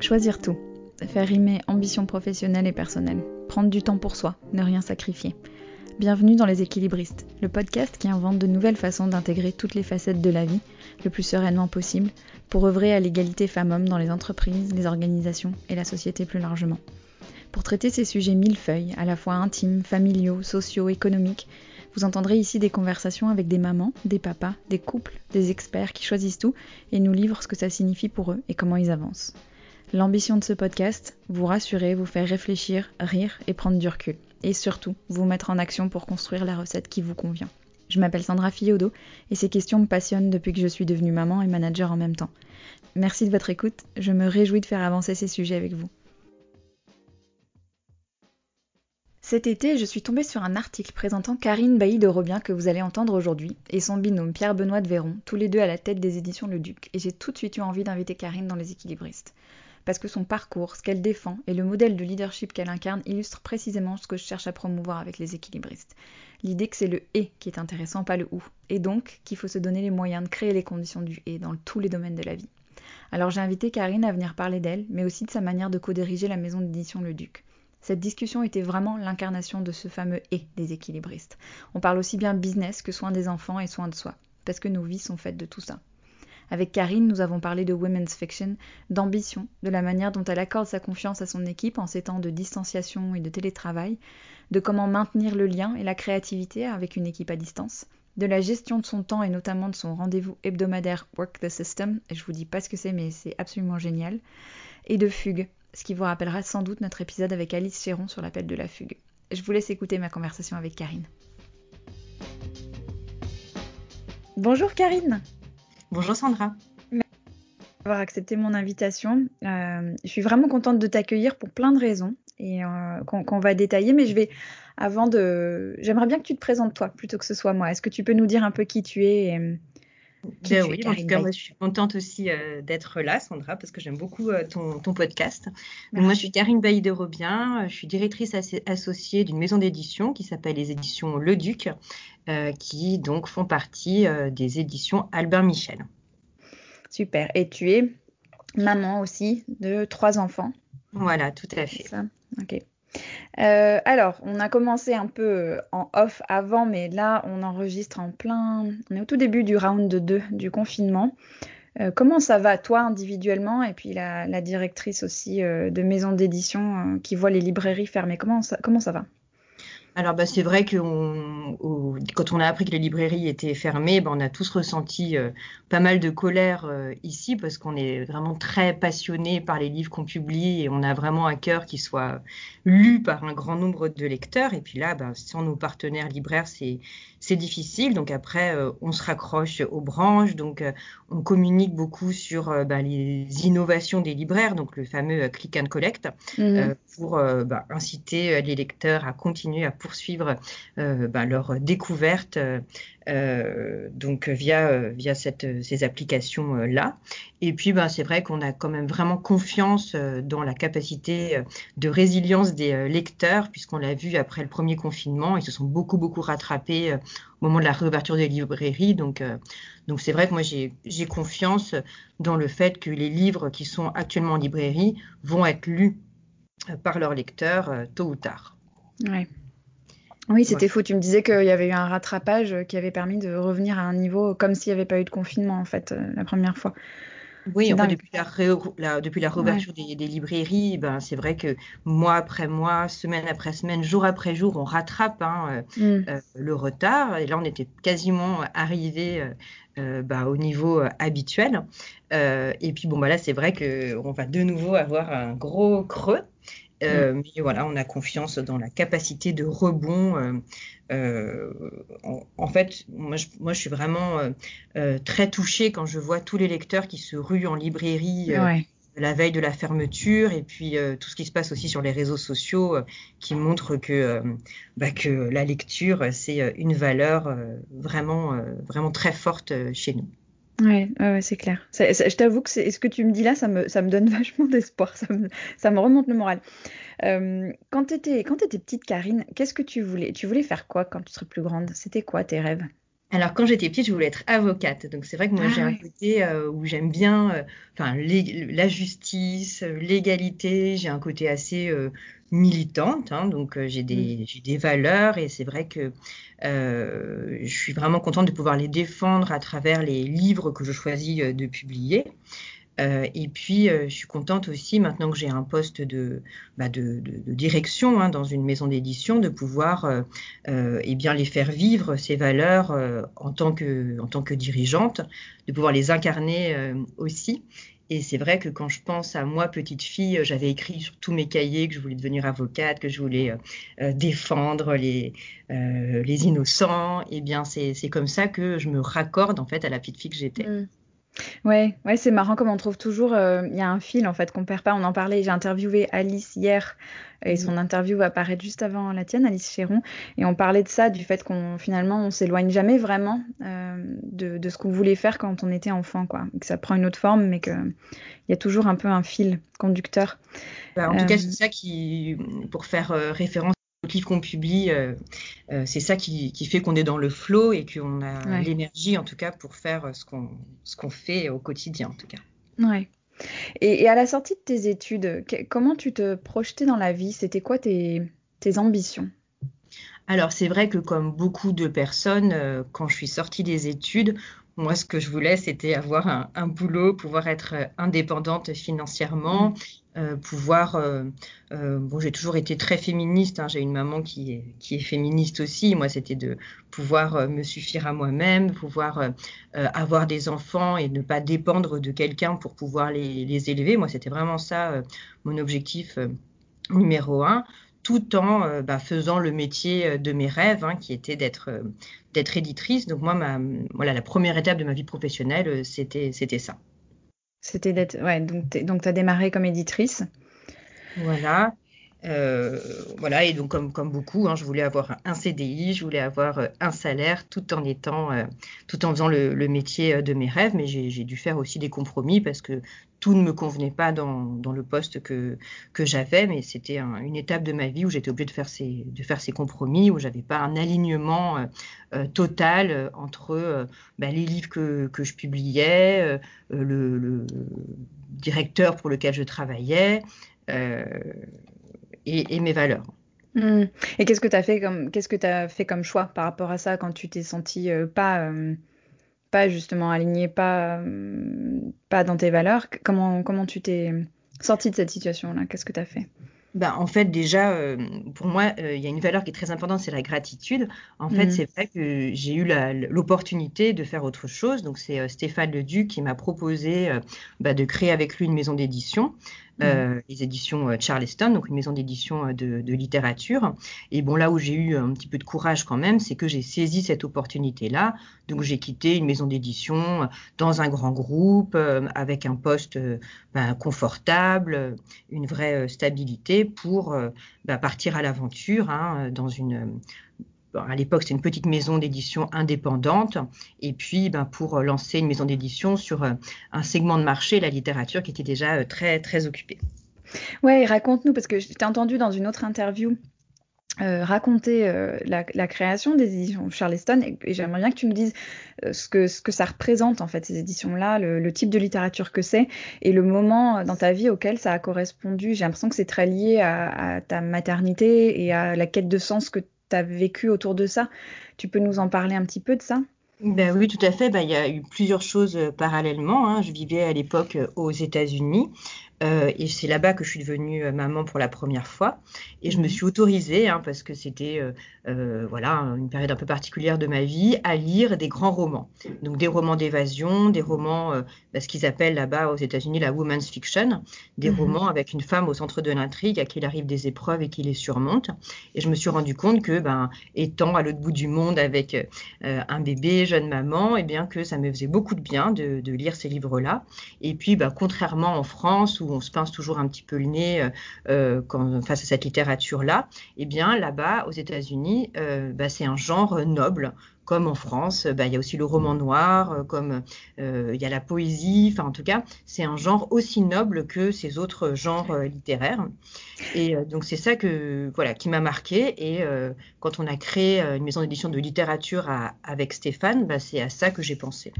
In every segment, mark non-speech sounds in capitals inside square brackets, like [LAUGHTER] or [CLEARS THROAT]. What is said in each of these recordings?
Choisir tout. Faire rimer ambition professionnelle et personnelle. Prendre du temps pour soi, ne rien sacrifier. Bienvenue dans Les Équilibristes, le podcast qui invente de nouvelles façons d'intégrer toutes les facettes de la vie le plus sereinement possible pour œuvrer à l'égalité femmes-hommes dans les entreprises, les organisations et la société plus largement. Pour traiter ces sujets millefeuilles, à la fois intimes, familiaux, sociaux, économiques, vous entendrez ici des conversations avec des mamans, des papas, des couples, des experts qui choisissent tout et nous livrent ce que ça signifie pour eux et comment ils avancent. L'ambition de ce podcast, vous rassurer, vous faire réfléchir, rire et prendre du recul. Et surtout, vous mettre en action pour construire la recette qui vous convient. Je m'appelle Sandra Fiodo et ces questions me passionnent depuis que je suis devenue maman et manager en même temps. Merci de votre écoute, je me réjouis de faire avancer ces sujets avec vous. Cet été, je suis tombée sur un article présentant Karine Bailly de Robien que vous allez entendre aujourd'hui et son binôme Pierre-Benoît de Véron, tous les deux à la tête des éditions Le Duc, et j'ai tout de suite eu envie d'inviter Karine dans Les Équilibristes parce que son parcours, ce qu'elle défend et le modèle de leadership qu'elle incarne illustrent précisément ce que je cherche à promouvoir avec les équilibristes. L'idée que c'est le et qui est intéressant, pas le ou, et donc qu'il faut se donner les moyens de créer les conditions du et dans tous les domaines de la vie. Alors j'ai invité Karine à venir parler d'elle, mais aussi de sa manière de co-diriger la maison d'édition Le Duc. Cette discussion était vraiment l'incarnation de ce fameux et des équilibristes. On parle aussi bien business que soin des enfants et soin de soi, parce que nos vies sont faites de tout ça. Avec Karine, nous avons parlé de women's fiction, d'ambition, de la manière dont elle accorde sa confiance à son équipe en ces temps de distanciation et de télétravail, de comment maintenir le lien et la créativité avec une équipe à distance, de la gestion de son temps et notamment de son rendez-vous hebdomadaire Work the System, et je vous dis pas ce que c'est mais c'est absolument génial, et de fugue, ce qui vous rappellera sans doute notre épisode avec Alice Chéron sur l'appel de la fugue. Je vous laisse écouter ma conversation avec Karine. Bonjour Karine Bonjour Sandra. Merci d'avoir accepté mon invitation. Euh, je suis vraiment contente de t'accueillir pour plein de raisons et euh, qu'on va détailler, mais je vais avant de. J'aimerais bien que tu te présentes toi plutôt que ce soit moi. Est-ce que tu peux nous dire un peu qui tu es et, ben oui, en tout cas, moi, je suis contente aussi euh, d'être là, Sandra, parce que j'aime beaucoup ton, podcast. moi, je suis Karine Bailly de Robien, je suis directrice associée d'une maison d'édition qui s'appelle les éditions Le Duc, euh, qui donc font partie euh, des éditions Albert Michel. Super. Et tu es maman aussi de trois enfants. Voilà, tout à fait. Ça? Ok. Euh, alors, on a commencé un peu en off avant, mais là, on enregistre en plein. On est au tout début du round 2 du confinement. comment ça va, toi, individuellement, et puis la, directrice aussi de maison d'édition qui voit les librairies fermées? Comment comment ça va? Alors bah, c'est vrai que quand on a appris que les librairies étaient fermées, bah, on a tous ressenti euh, pas mal de colère euh, ici parce qu'on est vraiment très passionné par les livres qu'on publie et on a vraiment à cœur qu'ils soient lus par un grand nombre de lecteurs. Et puis là, bah, sans nos partenaires libraires, c'est c'est difficile. Donc après, euh, on se raccroche aux branches. Donc on communique beaucoup sur les innovations des libraires, donc le fameux click and collect, mmh pour inciter les lecteurs à continuer à poursuivre euh, ben, leur découverte euh, euh, donc via, via cette, ces applications-là. Et puis, ben, c'est vrai qu'on a quand même vraiment confiance dans la capacité de résilience des lecteurs, puisqu'on l'a vu après le premier confinement, ils se sont beaucoup, beaucoup rattrapés au moment de la réouverture des librairies. Donc, donc c'est vrai que moi, j'ai confiance dans le fait que les livres qui sont actuellement en librairie vont être lus par leurs lecteurs tôt ou tard. Ouais. Oui, c'était fou. Tu me disais qu'il y avait eu un rattrapage qui avait permis de revenir à un niveau comme s'il n'y avait pas eu de confinement, en fait, euh, la première fois. Oui, en fait, depuis, la, depuis la réouverture des, librairies, ben, c'est vrai que mois après mois, semaine après semaine, jour après jour, on rattrape hein, euh, mm. euh, le retard. Et là, on était quasiment arrivé ben, au niveau habituel. et puis, bon, bah, là, c'est vrai qu'on va de nouveau avoir un gros creux. Euh, mm. Mais voilà, on a confiance dans la capacité de rebond. Euh, euh, en, fait, moi je, moi je, suis vraiment très touchée quand je vois tous les lecteurs qui se ruent en librairie. la veille de la fermeture et puis tout ce qui se passe aussi sur les réseaux sociaux qui montrent que, bah, que la lecture c'est une valeur vraiment vraiment très forte chez nous. Ouais, ouais, c'est clair. je t'avoue que ce que tu me dis là, ça me, donne [LAUGHS] vachement d'espoir. Ça me, ça me, remonte le moral. Euh, quand tu étais, étais, petite, Karine, qu'est-ce que tu voulais Tu voulais faire quoi quand tu serais plus grande? C'était quoi tes rêves? Alors, quand j'étais petite, je voulais être avocate. Donc, c'est vrai que moi, Ah j'ai un côté euh, où j'aime bien euh, enfin, la justice, euh, l'égalité. J'ai un côté assez euh, militante. hein. donc, j'ai Mm. des, j'ai des valeurs et c'est vrai que je suis vraiment contente de pouvoir les défendre à travers les livres que je choisis de publier. Euh, et puis, euh, je suis contente aussi, maintenant que j'ai un poste de, bah, direction hein, dans une maison d'édition, de pouvoir euh, euh, eh bien, les faire vivre, ces valeurs, en tant que, en tant que dirigeante, de pouvoir les incarner aussi. Et c'est vrai que quand je pense à moi, petite fille, j'avais écrit sur tous mes cahiers que je voulais devenir avocate, que je voulais défendre les, les innocents. Et bien, c'est, c'est comme ça que je me raccorde en fait à la petite fille que j'étais. Mm. Ouais, ouais, c'est marrant comme on trouve toujours, euh, il y a un fil en fait qu'on perd pas. On en parlait, j'ai interviewé Alice hier et son interview va apparaître juste avant la tienne, Alice Chéron, et on parlait de ça, du fait qu'on finalement on s'éloigne jamais vraiment euh, de, de ce qu'on voulait faire quand on était enfant, quoi, et que ça prend une autre forme, mais que il y a toujours un peu un fil conducteur. Bah, en tout cas, Euh, c'est ça qui, pour faire référence livres qu'on publie, euh, euh, c'est ça qui, qui fait qu'on est dans le flow et qu'on a ouais, l'énergie, en tout cas, pour faire euh, ce qu'on fait au quotidien, en tout cas. ouais. Et, et à la sortie de tes études, que- comment tu te projetais dans la vie? C'était quoi tes, tes ambitions? Alors, c'est vrai que comme beaucoup de personnes, euh, quand je suis sortie des études, moi, ce que je voulais, c'était avoir un, un boulot, pouvoir être indépendante financièrement. Euh, pouvoir... euh, euh, bon, j'ai toujours été très féministe, hein, j'ai une maman qui est, féministe aussi. Moi, c'était de pouvoir me suffire à moi-même, pouvoir avoir des enfants et ne pas dépendre de quelqu'un pour pouvoir les, élever. Moi, c'était vraiment ça, mon objectif numéro un tout en bah, faisant le métier de mes rêves, hein, qui était d'être d'être éditrice. Donc moi, ma, voilà, la première étape de ma vie professionnelle, c'était ça. C'était d'être, ouais, donc donc t'as démarré comme éditrice. Voilà. Euh, voilà, et donc comme, comme beaucoup, hein, je voulais avoir un, CDI, je voulais avoir euh, un salaire tout en étant, euh, tout en faisant le, métier de mes rêves, mais j'ai dû faire aussi des compromis parce que tout ne me convenait pas dans, dans le poste que, que j'avais, mais c'était un- une étape de ma vie où j'étais obligée de faire ces, de faire ces compromis, où j'avais pas un alignement total entre bah, les livres que, que je publiais, le, directeur pour lequel je travaillais. Et, et mes valeurs. Hmm. Et qu'est-ce que t'as fait comme, qu'est-ce que t'as fait comme choix par rapport à ça quand tu t'es senti euh, pas, euh, pas justement aligné, pas, euh, pas dans tes valeurs? Comment, comment tu t'es sorti de cette situation-là? Qu'est-ce que t'as fait? Ben, en fait, déjà, euh, pour moi, euh, il y a une valeur qui est très importante, c'est la gratitude. En fait, Hmm. c'est vrai que j'ai eu l'opportunité de faire autre chose. Donc, c'est euh, Stéphane Leduc qui m'a proposé bah, de créer avec lui une maison d'édition. Euh, les éditions euh, Charleston, donc une maison d'édition euh, de, de littérature. Et bon, là où j'ai eu un petit peu de courage quand même, c'est que j'ai saisi cette opportunité-là. Donc, j'ai quitté une maison d'édition dans un grand groupe, euh, avec un poste ben, confortable, une vraie stabilité pour bah, partir à l'aventure hein, dans une. À l'époque, c'était une petite maison d'édition indépendante, et puis ben, pour euh, lancer une maison d'édition sur euh, un segment de marché, la littérature, qui était déjà euh, très très occupé. Ouais, raconte-nous, parce que je t'ai entendu dans une autre interview raconter la, création des éditions Charleston, et, j'aimerais bien que tu nous dises ce que, ce que ça représente, en fait, ces éditions-là, le, le type de littérature que c'est, et le moment dans ta vie auquel ça a correspondu. J'ai l'impression que c'est très lié à, à ta maternité et à la quête de sens que tu as vécu autour de ça. Tu peux nous en parler un petit peu de ça? Ben oui, tout à fait. Ben, il y a eu plusieurs choses euh, parallèlement. hein. Je vivais à l'époque euh, aux États-Unis. Euh, et c'est là-bas que je suis devenue euh, maman pour la première fois. Et je me Mhm. suis autorisée, hein, parce que c'était euh, voilà, une période un peu particulière de ma vie, à lire des grands romans. Donc des romans d'évasion, des romans, euh, bah, ce qu'ils appellent là-bas aux États-Unis la woman's fiction, des Mhm. romans avec une femme au centre de l'intrigue à qui il arrive des épreuves et qui les surmonte. Et je me suis rendu compte que, ben, étant à l'autre bout du monde avec un bébé, jeune maman, et bien que ça me faisait beaucoup de bien de, de lire ces livres-là. Et puis, bah, contrairement en France où où on se pince toujours un petit peu le nez quand, face à cette littérature-là, eh bien là-bas, aux États-Unis, bah, c'est un genre noble comme en France, bah, il y a aussi le roman noir, euh, comme euh, il y a la poésie, enfin en tout cas, c'est un genre aussi noble que ces autres genres euh, littéraires. Et donc c'est ça que voilà qui m'a marqué. Et quand on a créé une maison d'édition de littérature avec Stéphane, bah, c'est à ça que j'ai pensé.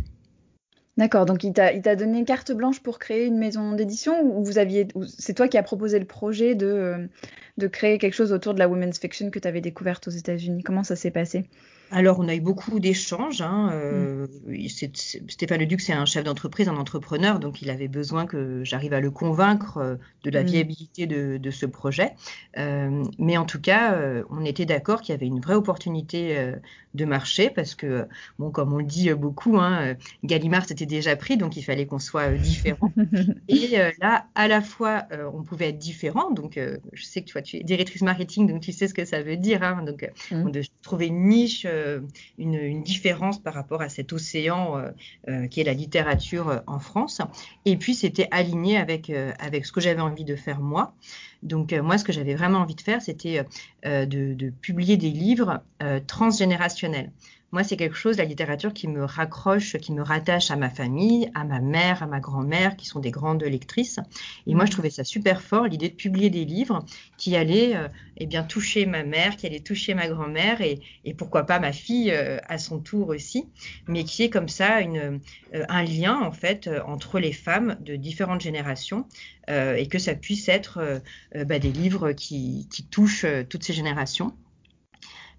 D'accord, donc il t'a donné carte blanche pour créer une maison d'édition ou vous aviez c'est toi qui as proposé le projet de, de créer quelque chose autour de la women's fiction que tu avais découverte aux États-Unis? Comment ça s'est passé? Alors, on a eu beaucoup d'échanges. Hein, euh, mm. Stéphane Leduc, c'est un chef d'entreprise, un entrepreneur, donc il avait besoin que j'arrive à le convaincre euh, de la mm. viabilité de, ce projet. Euh, mais en tout cas, on était d'accord qu'il y avait une vraie opportunité de marché parce que, bon, comme on le dit beaucoup, hein, Gallimard s'était déjà pris, donc il fallait qu'on soit différent. [LAUGHS] Et là, à la fois, on pouvait être différent. Donc, je sais que toi, tu es directrice marketing, donc tu sais ce que ça veut dire. Hein, donc, mm. devait trouver une niche euh, une, différence par rapport à cet océan euh, euh, qui est la littérature en France. Et puis, c'était aligné avec, avec ce que j'avais envie de faire moi. Donc, moi, ce que j'avais vraiment envie de faire, c'était de, de, publier des livres transgénérationnels. Moi, c'est quelque chose, la littérature, qui me raccroche, qui me rattache à ma famille, à ma mère, à ma grand-mère, qui sont des grandes lectrices. Et moi, je trouvais ça super fort, l'idée de publier des livres qui allaient euh, eh bien, toucher ma mère, qui allaient toucher ma grand-mère et, pourquoi pas ma fille euh, à son tour aussi, mais qui est comme ça une, euh, un lien, en fait, entre les femmes de différentes générations et que ça puisse être bah, des livres qui, qui touchent toutes ces générations.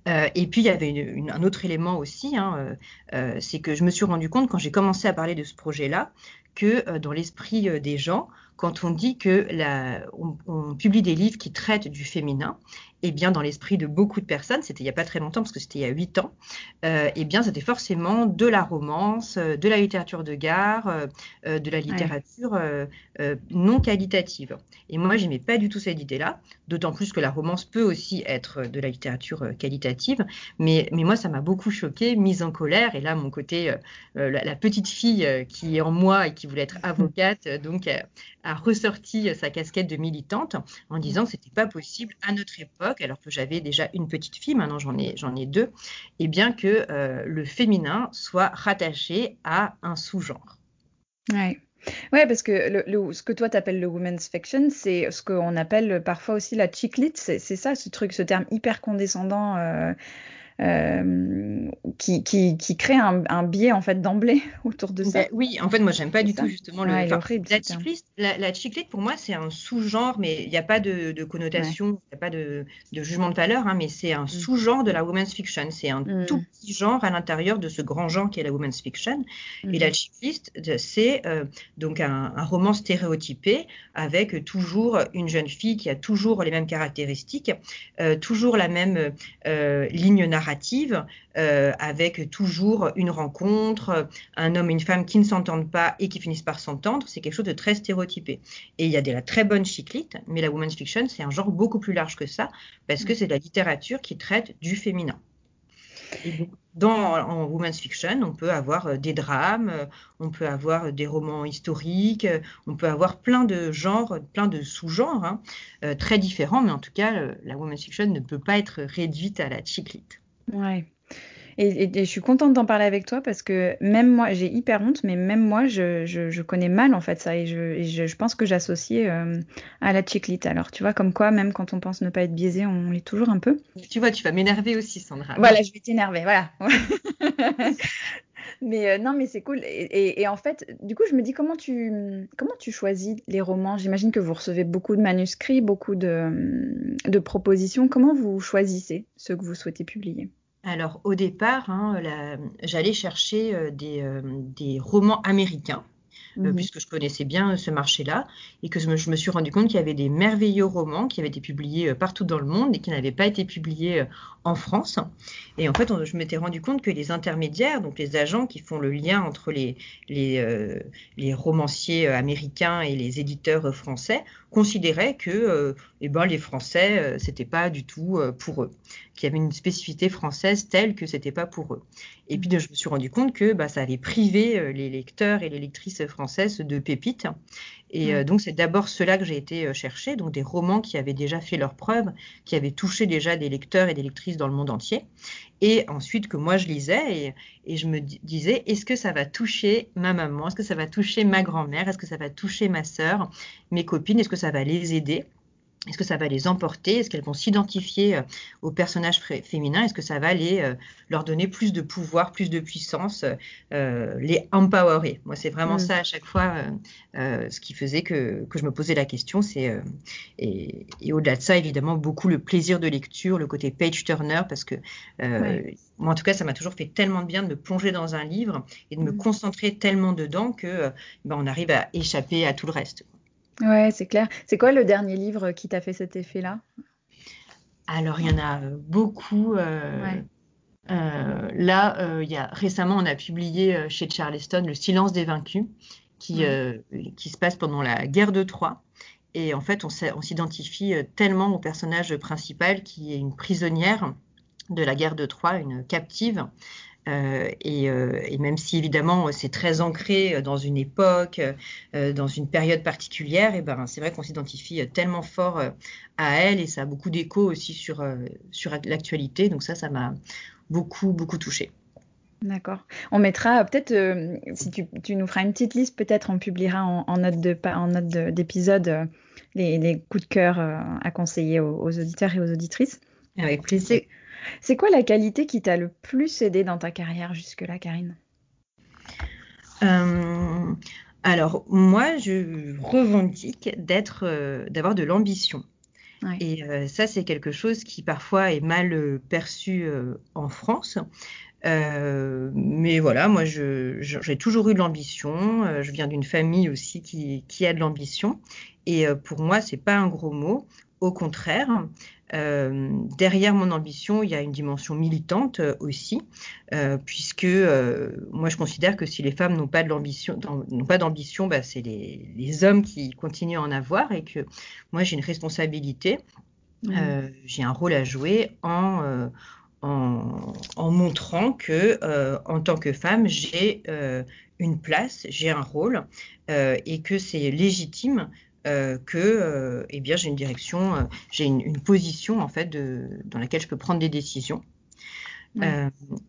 Euh, et puis il y avait un autre élément aussi, hein, euh, euh, c'est que je me suis rendu compte quand j'ai commencé à parler de ce projet-là que dans l'esprit des gens, quand on dit que la, on, publie des livres qui traitent du féminin, eh bien, dans l'esprit de beaucoup de personnes, c'était il n'y a pas très longtemps, parce que c'était il y a huit ans, euh, eh bien, c'était forcément de la romance, euh, de la littérature de gare, euh, de la littérature non qualitative. Et moi, j'aimais pas du tout cette idée-là, d'autant plus que la romance peut aussi être de la littérature qualitative. Mais, mais moi, ça m'a beaucoup choquée, mise en colère. Et là, mon côté, la, petite fille qui est en moi et qui voulait être [LAUGHS] avocate, donc a ressorti sa casquette de militante en disant que c'était pas possible à notre époque, alors que j'avais déjà une petite fille, maintenant j'en ai, deux, et bien que euh, le féminin soit rattaché à un sous-genre. Ouais. Ouais, parce que ce que toi t'appelles le women's fiction, c'est ce qu'on appelle parfois aussi la chick lit. C'est ça, ce truc, ce terme hyper condescendant. Euh, euh, qui, qui, qui, crée un, un, biais en fait d'emblée [LAUGHS] autour de ça. Ben oui, en fait, moi, j'aime pas du tout justement le. la, chiclite, la, la pour moi, c'est un sous-genre, mais il n'y a pas de, de connotation, il n'y a pas de, de, jugement de valeur, hein, mais c'est un mm. sous-genre de la women's fiction. C'est un mm. tout petit genre à l'intérieur de ce grand genre qui est la women's fiction. Et la mm. chicliste, c'est euh, donc un, un, roman stéréotypé avec toujours une jeune fille qui a toujours les mêmes caractéristiques, euh, toujours la même euh, ligne narrative euh, avec toujours une rencontre, un homme et une femme qui ne s'entendent pas et qui finissent par s'entendre. C'est quelque chose de très stéréotypé. Et il y a de la très bonne chiclite, mais la women's fiction, c'est un genre beaucoup plus large que ça, parce que c'est de la littérature qui traite du féminin. dans en women's fiction, on peut avoir euh, des drames, euh, on peut avoir des romans historiques, on peut avoir plein de genres, plein de sous-genres hein, très différents, mais en tout cas, la women's fiction ne peut pas être réduite à la chiclite. Ouais. Et, je suis contente d'en parler avec toi parce que même moi, j'ai hyper honte, mais même moi, je, je, connais mal en fait ça et je, je, pense que j'associe euh, à la chiclite. Alors, tu vois, comme quoi, même quand on pense ne pas être biaisé, on l'est toujours un peu. Tu vois, tu vas m'énerver aussi, Sandra. Voilà, je vais t'énerver, voilà. [LAUGHS] mais euh, non, mais c'est cool. Et, et, en fait, du coup, je me dis comment tu comment tu choisis les romans? J'imagine que vous recevez beaucoup de manuscrits, beaucoup de, de propositions. Comment vous choisissez ceux que vous souhaitez publier? Alors au départ, hein, j'allais chercher euh, euh, des, romans américains, euh, mmh puisque je connaissais bien ce marché-là, et que je me, suis rendu compte qu'il y avait des merveilleux romans qui avaient été publiés partout dans le monde et qui n'avaient pas été publiés en France. Et en fait, je m'étais rendu compte que les intermédiaires, donc les agents qui font le lien entre les, les, romanciers américains et les éditeurs français, considéraient que eh ben, les Français, c'était pas du tout pour eux. Qu'il y avait une spécificité française telle que c'était pas pour eux. Et puis je me suis rendu compte que bah, ça avait privé euh, les lecteurs et les lectrices française de pépites. Et euh, donc, c'est d'abord cela que j'ai été euh, chercher, donc des romans qui avaient déjà fait leurs preuves, qui avaient touché déjà des lecteurs et des lectrices dans le monde entier. Et ensuite, que moi, je lisais et, je me disais, est-ce que ça va toucher ma maman? Est-ce que ça va toucher ma grand-mère? Est-ce que ça va toucher ma sœur, mes copines? Est-ce que ça va les aider? Est-ce que ça va les emporter? Est-ce qu'elles vont s'identifier euh, aux personnages féminins? Est-ce que ça va les, euh, leur donner plus de pouvoir, plus de puissance, euh, les empowerer? Moi, c'est vraiment mm. ça à chaque fois ce qui faisait que, que, je me posais la question. C'est et, au-delà de ça, évidemment, beaucoup le plaisir de lecture, le côté page turner, parce que moi, en tout cas, ça m'a toujours fait tellement de bien de me plonger dans un livre et de me mm. concentrer tellement dedans que ben, on arrive à échapper à tout le reste. Ouais, c'est clair. C'est quoi le dernier livre qui t'a fait cet effet-là? Alors, il y en a euh, beaucoup. Euh, euh, là, il y a, récemment, on a publié chez Charleston Le silence des vaincus, qui, qui se passe pendant la guerre de Troie. Et en fait, on s'identifie tellement au personnage principal qui est une prisonnière de la guerre de Troie, une captive, euh, euh, et, même si évidemment c'est très ancré dans une époque, euh, dans une période particulière, et ben c'est vrai qu'on s'identifie tellement fort à elle et ça a beaucoup d'écho aussi sur, sur l'actualité. Donc ça, ça m'a beaucoup beaucoup touché. D'accord. On mettra peut-être, si tu, nous feras une petite liste, peut-être on publiera en, note de en note d'épisode les, coups de cœur à conseiller aux, aux, auditeurs et aux auditrices. Avec plaisir. C'est quoi la qualité qui t'a le plus aidé dans ta carrière jusque-là, Karine? Euh, Alors, moi, je revendique d'être, euh, d'avoir de l'ambition. Et euh, ça, c'est quelque chose qui parfois est mal perçu en France. Mais voilà, moi, j'ai toujours eu de l'ambition. je viens d'une famille aussi qui, qui a de l'ambition. Et pour moi, c'est pas un gros mot. Au contraire, euh, derrière mon ambition, il y a une dimension militante euh, aussi, euh, puisque moi je considère que si les femmes n'ont pas de l'ambition, n'ont pas d'ambition, bah, c'est les, hommes qui continuent à en avoir, et que moi j'ai une responsabilité, mmh. j'ai un rôle à jouer en en, en, montrant que en tant que femme j'ai une place, j'ai un rôle et que c'est légitime euh, que euh, eh bien j'ai une direction, euh, j'ai une, position en fait dans laquelle je peux prendre des décisions.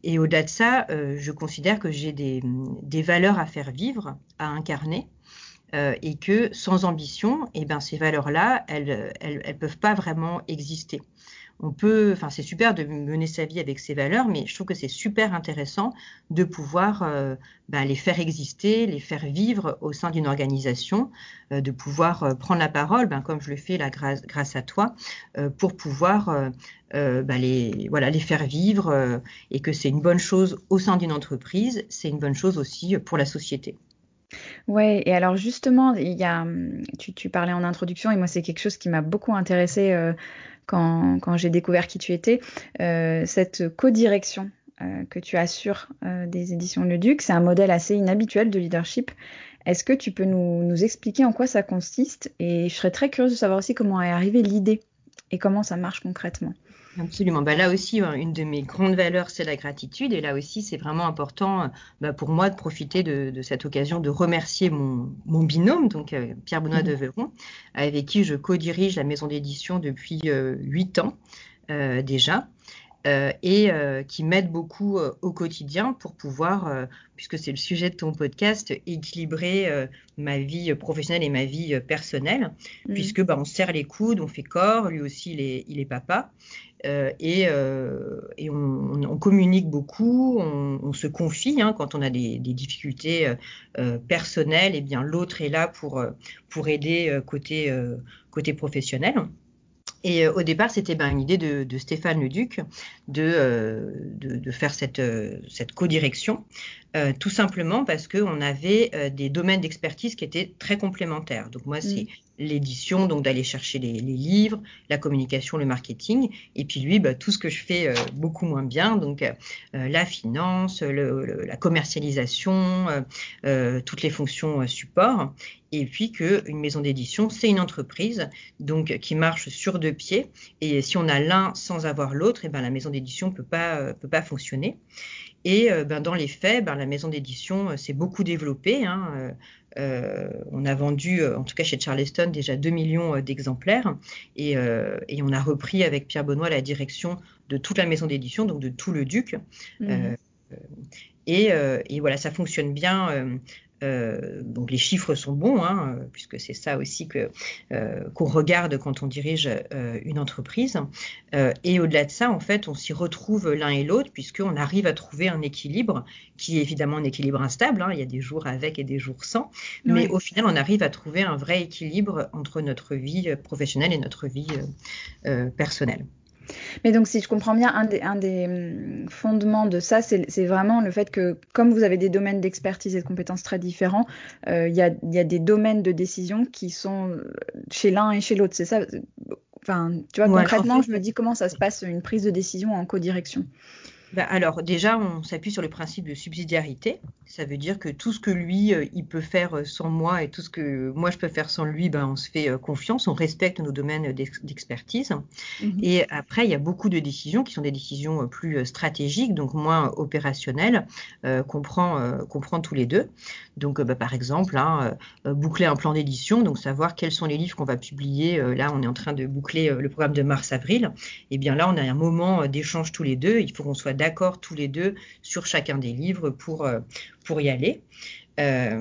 et au-delà de ça, je considère que j'ai des, valeurs à faire vivre, à incarner, et que sans ambition, eh ben, ces valeurs-là, elles, elles, peuvent pas vraiment exister on peut, enfin c'est super de mener sa vie avec ses valeurs, mais je trouve que c'est super intéressant de pouvoir euh, ben, les faire exister, les faire vivre au sein d'une organisation, euh, de pouvoir euh, prendre la parole, ben, comme je le fais là grâce, grâce à toi, pour pouvoir ben, les, voilà, les faire vivre et que c'est une bonne chose au sein d'une entreprise, c'est une bonne chose aussi pour la société. Ouais, et alors justement, il y a, tu, tu parlais en introduction, et moi c'est quelque chose qui m'a beaucoup intéressé quand, j'ai découvert qui tu étais, euh, cette co-direction euh, que tu assures euh, des éditions Le Duc, c'est un modèle assez inhabituel de leadership. Est-ce que tu peux nous, nous, expliquer en quoi ça consiste? Et je serais très curieuse de savoir aussi comment est arrivée l'idée et comment ça marche concrètement. Absolument. Bah, là aussi, hein, une de mes grandes valeurs, c'est la gratitude. Et là aussi, c'est vraiment important euh, bah, pour moi de profiter de, cette occasion de remercier mon, binôme, donc euh, Pierre-Benoît de Veron, avec qui je co-dirige la maison d'édition depuis euh, huit ans déjà. et qui m'aide beaucoup au quotidien pour pouvoir, puisque c'est le sujet de ton podcast, équilibrer ma vie professionnelle et ma vie personnelle, mmh. puisque bah, on serre les coudes, on fait corps, lui aussi il est, il est papa, euh, et, euh, on, communique beaucoup, on, se confie hein, quand on a des, difficultés euh, personnelles. Et eh bien l'autre est là pour pour aider côté côté professionnel. Et au départ, c'était ben, une idée de, Stéphane Leduc de, de, de faire cette, cette co-direction, tout simplement parce qu'on avait des domaines d'expertise qui étaient très complémentaires. Donc moi, c'est mmh l'édition, donc d'aller chercher les, livres, la communication, le marketing, et puis lui, bah, tout ce que je fais euh, beaucoup moins bien, donc euh, la finance, la commercialisation, euh, toutes les fonctions support, et puis qu'une maison d'édition, c'est une entreprise donc qui marche sur deux pieds, et si on a l'un sans avoir l'autre, et eh ben la maison d'édition peut pas peut pas fonctionner. Et ben, dans les faits, ben, la maison d'édition s'est beaucoup développée. Hein, on a vendu, en tout cas chez Charleston, déjà 2 millions d'exemplaires et, et, on a repris avec Pierre Benoît la direction de toute la maison d'édition, donc de tout le Duc. Mmh. Et, et, voilà, ça fonctionne bien euh, donc les chiffres sont bons, hein, puisque c'est ça aussi que euh, qu'on regarde quand on dirige euh, une entreprise. et au-delà de ça, en fait, on s'y retrouve l'un et l'autre, puisqu'on arrive à trouver un équilibre qui est évidemment un équilibre instable. Hein. il y a des jours avec et des jours sans, mais au final, on arrive à trouver un vrai équilibre entre notre vie professionnelle et notre vie personnelle. Mais donc, si je comprends bien, un des, un des hum, fondements de ça, c'est vraiment le fait que, comme vous avez des domaines d'expertise et de compétences très différents, euh, il y, a, y, a, des domaines de décision qui sont euh, chez l'un et chez l'autre. C'est ça Enfin, tu vois, concrètement, je me dis comment ça se passe une prise de décision en codirection. Bah, alors déjà, on s'appuie sur le principe de subsidiarité. Ça veut dire que tout ce que lui, euh, il peut faire euh, sans moi et tout ce que moi, je peux faire sans lui, ben, on se fait euh, confiance, on respecte nos domaines d'expertise. Mhm. Et après, il y a beaucoup de décisions qui sont des décisions plus stratégiques, donc moins opérationnelles, qu'on prend, prend, tous les deux. Donc, bah, par exemple, hein, boucler un plan d'édition, donc savoir quels sont les livres qu'on va publier. là, on est en train de boucler le programme de mars-avril. Et bien là, on a un moment d'échange tous les deux. Il faut qu'on soit d'accord tous les deux sur chacun des livres pour, euh, pour y aller. Euh,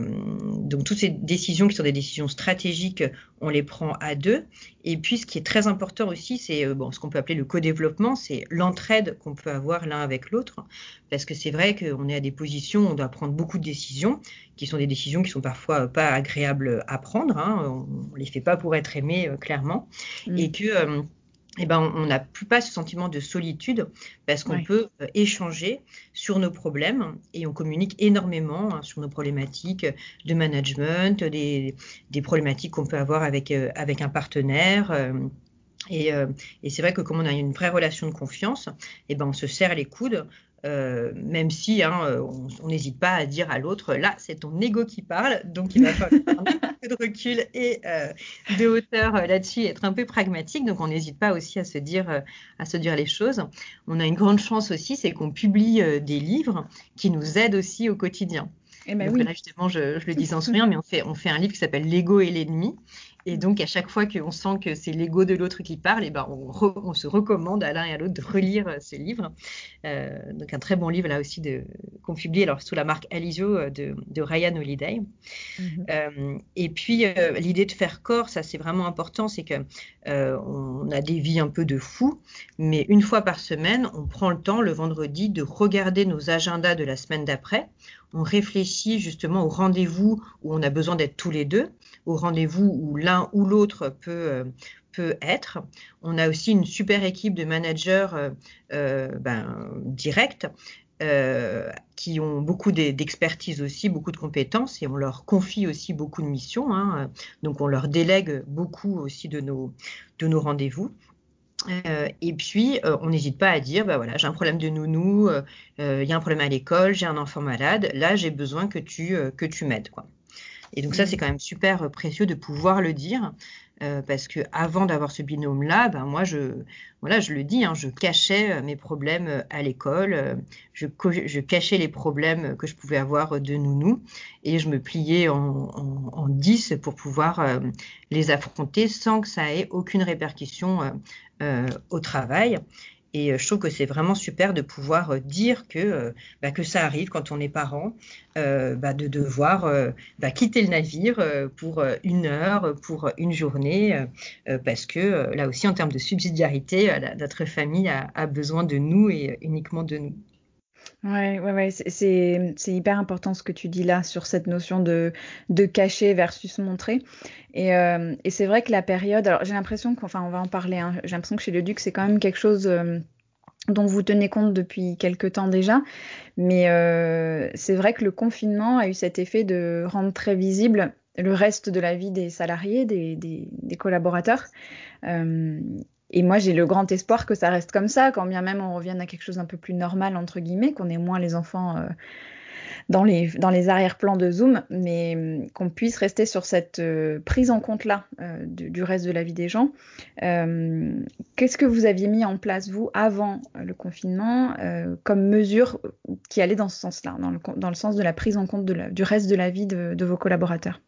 donc toutes ces décisions qui sont des décisions stratégiques, on les prend à deux. Et puis ce qui est très important aussi, c'est euh, bon, ce qu'on peut appeler le co-développement, c'est l'entraide qu'on peut avoir l'un avec l'autre. Parce que c'est vrai qu'on est à des positions où on doit prendre beaucoup de décisions, qui sont des décisions qui sont parfois pas agréables à prendre. Hein. on, ne les fait pas pour être aimé clairement. Mmh. Et que eh ben, on n'a plus pas ce sentiment de solitude parce qu'on peut euh, échanger sur nos problèmes et on communique énormément hein, sur nos problématiques de management, des, problématiques qu'on peut avoir avec, euh, avec un partenaire. Euh, et, c'est vrai que comme on a une vraie relation de confiance, eh ben, on se serre les coudes euh, même si hein, euh, on n'hésite pas à dire à l'autre, là, c'est ton ego qui parle, donc il va falloir [LAUGHS] un peu de recul et euh, de hauteur là-dessus, être un peu pragmatique. Donc on n'hésite pas aussi à se dire, à se dire les choses. On a une grande chance aussi, c'est qu'on publie des livres qui nous aident aussi au quotidien. Et eh ben oui. là, justement, je, je, le dis sans sourire, mais on fait, on fait un livre qui s'appelle L'ego et l'ennemi. Et donc, à chaque fois qu'on sent que c'est l'ego de l'autre qui parle, et eh ben on, se recommande à l'un et à l'autre de relire euh, ce livre. Euh, donc, un très bon livre là aussi qu'on publie alors, sous la marque Alizio euh, de, de Ryan Holiday. Mhm. et puis, l'idée de faire corps, ça c'est vraiment important, c'est que on a des vies un peu de fous, mais une fois par semaine, on prend le temps le vendredi de regarder nos agendas de la semaine d'après on réfléchit justement au rendez-vous où on a besoin d'être tous les deux, au rendez-vous où l'un ou l'autre peut, euh, être. On a aussi une super équipe de managers euh, euh ben, directs qui ont beaucoup d'expertise aussi, beaucoup de compétences, et on leur confie aussi beaucoup de missions. Hein. donc on leur délègue beaucoup aussi de nos rendez-vous. Euh, et puis, euh, on n'hésite pas à dire, bah voilà, j'ai un problème de nounou, euh, il y a un problème à l'école, j'ai un enfant malade, là j'ai besoin que tu, que tu m'aides, quoi. Et donc ça, c'est mmh. quand même super précieux de pouvoir le dire, parce que avant d'avoir ce binôme-là, ben moi, je, voilà, je le dis, hein, je cachais mes problèmes à l'école, je, cachais les problèmes que je pouvais avoir de nounou, et je me pliais en, en, en 10 pour pouvoir les affronter sans que ça ait aucune répercussion euh, au travail. Et euh, je trouve que c'est vraiment super de pouvoir euh, dire que, bah, que ça arrive quand on est parent, bah, de devoir bah, quitter le navire pour une heure, pour une journée, parce que là aussi, en termes de subsidiarité, notre famille a, besoin de nous et uniquement de nous. Ouais, ouais, ouais, c'est hyper important ce que tu dis là sur cette notion de, de cacher versus montrer. Et, euh, et c'est vrai que la période, alors j'ai l'impression qu'enfin on va en parler, hein, j'ai l'impression que chez le Duc c'est quand même quelque chose euh, dont vous tenez compte depuis quelques temps déjà, mais euh, c'est vrai que le confinement a eu cet effet de rendre très visible le reste de la vie des salariés, des, des, collaborateurs. Et moi, j'ai le grand espoir que ça reste comme ça, quand bien même on revienne à quelque chose un peu plus normal, entre guillemets, qu'on ait moins les enfants euh, dans les, dans les arrière-plans de Zoom, mais hum, qu'on puisse rester sur cette euh, prise en compte-là euh, du, reste de la vie des gens. Qu'est-ce que vous aviez mis en place, vous, avant le confinement, comme mesure qui allait dans ce sens-là, dans le, sens de la prise en compte du reste de la vie de vos collaborateurs?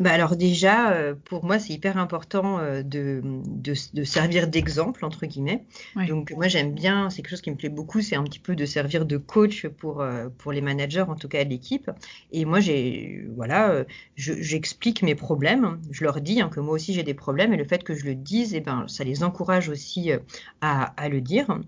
Bah alors déjà, euh, pour moi, c'est hyper important euh, de, de, servir d'exemple, entre guillemets. Donc moi, j'aime bien, c'est quelque chose qui me plaît beaucoup, c'est un petit peu de servir de coach pour, euh, pour les managers, en tout cas l'équipe. Et moi, j'ai, voilà, j'explique mes problèmes, je leur dis hein, que moi aussi j'ai des problèmes, et le fait que je le dise, eh ben, ça les encourage aussi à, à le dire.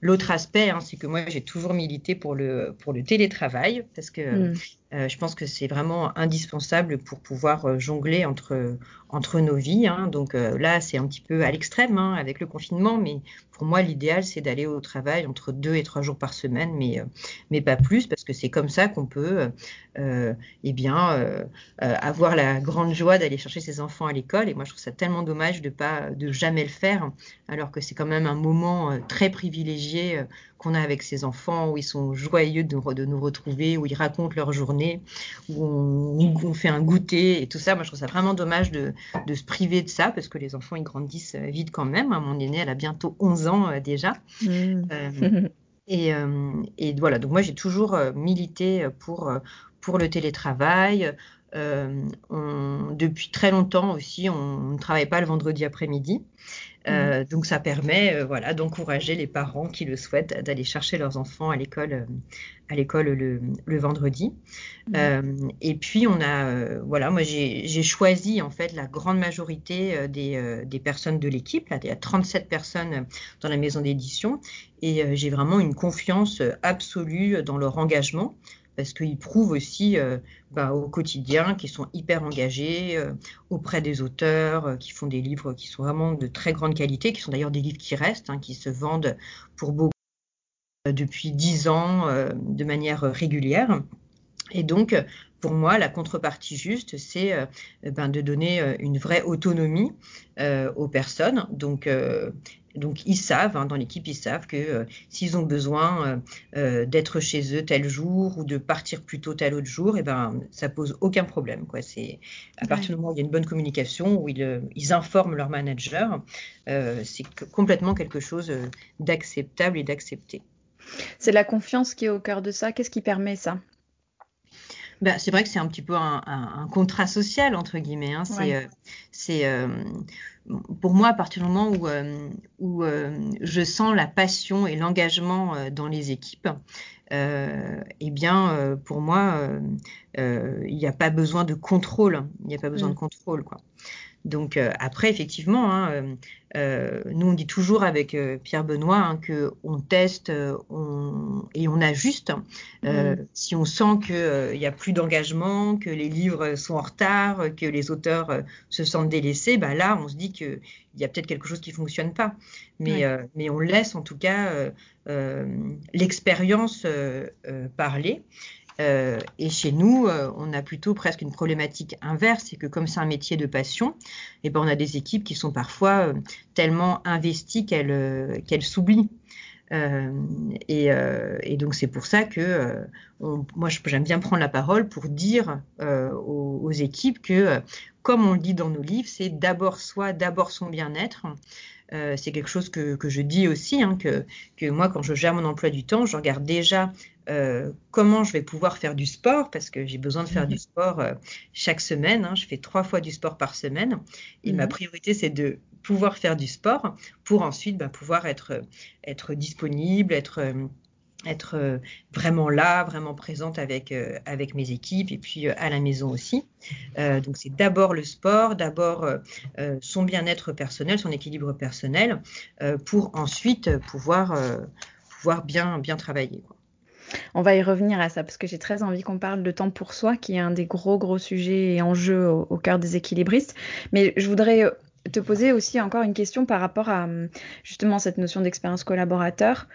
L'autre aspect, hein, c'est que moi, j'ai toujours milité pour le, pour le télétravail, parce que mm. Euh, je pense que c'est vraiment indispensable pour pouvoir euh, jongler entre, entre nos vies. Hein. Donc euh, là, c'est un petit peu à l'extrême hein, avec le confinement, mais pour moi, l'idéal, c'est d'aller au travail entre deux et trois jours par semaine, mais, mais pas plus, parce que c'est comme ça qu'on peut eh bien, avoir la grande joie d'aller chercher ses enfants à l'école. Et moi, je trouve ça tellement dommage de pas de jamais le faire, alors que c'est quand même un moment très privilégié qu'on a avec ses enfants, où ils sont joyeux de, de, nous retrouver, où ils racontent leur journée, où on, fait un goûter et tout ça. Moi, je trouve ça vraiment dommage de, de, se priver de ça, parce que les enfants, ils grandissent euh, vite quand même. Mon aînée, elle a bientôt 11 ans euh, déjà. Mmh. Euh, [LAUGHS] et, et, voilà, donc moi, j'ai toujours milité pour, pour le télétravail. On, depuis très longtemps aussi, on ne travaille pas le vendredi après-midi. Euh, donc ça permet euh, voilà d'encourager les parents qui le souhaitent d'aller chercher leurs enfants à l'école euh, à l'école le, vendredi. et puis on a voilà moi j'ai choisi en fait la grande majorité des, des personnes de l'équipe. Il y a 37 personnes dans la maison d'édition. Et j'ai vraiment une confiance absolue dans leur engagement parce qu'ils prouvent aussi euh, bah, au quotidien qu'ils sont hyper engagés euh, auprès des auteurs, euh, qui font des livres qui sont vraiment de très grande qualité, qui sont d'ailleurs des livres qui restent, hein, qui se vendent pour beaucoup depuis dix ans de manière régulière. Et donc, pour moi, la contrepartie juste, c'est ben, de donner une vraie autonomie aux personnes. Donc, donc ils savent, hein, dans l'équipe, ils savent que euh, s'ils ont besoin euh, euh, d'être chez eux tel jour ou de partir plus tôt tel autre jour, et eh ben ça pose aucun problème. Quoi. C'est à partir du moment où il y a une bonne communication, où ils, ils informent leur manager, c'est complètement quelque chose d'acceptable et d'accepté. C'est la confiance qui est au cœur de ça. Qu'est-ce qui permet ça? Ben, c'est vrai que c'est un petit peu un, un, contrat social entre guillemets. Hein. C'est, c'est pour moi, à partir du moment où, euh, où euh, je sens la passion et l'engagement euh, dans les équipes, eh bien, pour moi, il n'y a pas besoin de contrôle. Il n'y a pas besoin mm. de contrôle, quoi. Donc après, effectivement, hein, euh, nous, on dit toujours avec euh, Pierre Benoît hein, que on teste on, et on ajuste. Euh, mm. Si on sent qu'il n'y a plus d'engagement, que les livres sont en retard, que les auteurs se sentent délaissés, bah là, on se dit qu'il y a peut-être quelque chose qui fonctionne pas. Mais, mais on laisse en tout cas l'expérience parler. Euh, et chez nous, euh, on a plutôt presque une problématique inverse, c'est que comme c'est un métier de passion, eh ben, on a des équipes qui sont parfois euh, tellement investies qu'elles s'oublient. Et, donc c'est pour ça que moi j'aime bien prendre la parole pour dire aux, équipes que, comme on le dit dans nos livres, c'est d'abord soi, d'abord son bien-être. C'est quelque chose que, que, je dis aussi, hein, que, que, moi, quand je gère mon emploi du temps, je regarde déjà euh, comment je vais pouvoir faire du sport, parce que j'ai besoin de faire du mhm. sport euh, chaque semaine. Hein, je fais trois fois du sport par semaine. Et ma mhm. priorité, c'est de pouvoir faire du sport pour ensuite bah, pouvoir être, être disponible, être être euh, vraiment là, vraiment présente avec, euh, avec mes équipes et puis euh, à la maison aussi. donc c'est d'abord le sport, d'abord son bien-être personnel, son équilibre personnel, pour ensuite pouvoir, pouvoir bien, bien travailler. On va y revenir à ça parce que j'ai très envie qu'on parle de temps pour soi, qui est un des gros gros sujets et enjeux au, cœur des équilibristes. Mais je voudrais te poser aussi encore une question par rapport à justement cette notion d'expérience collaborateur.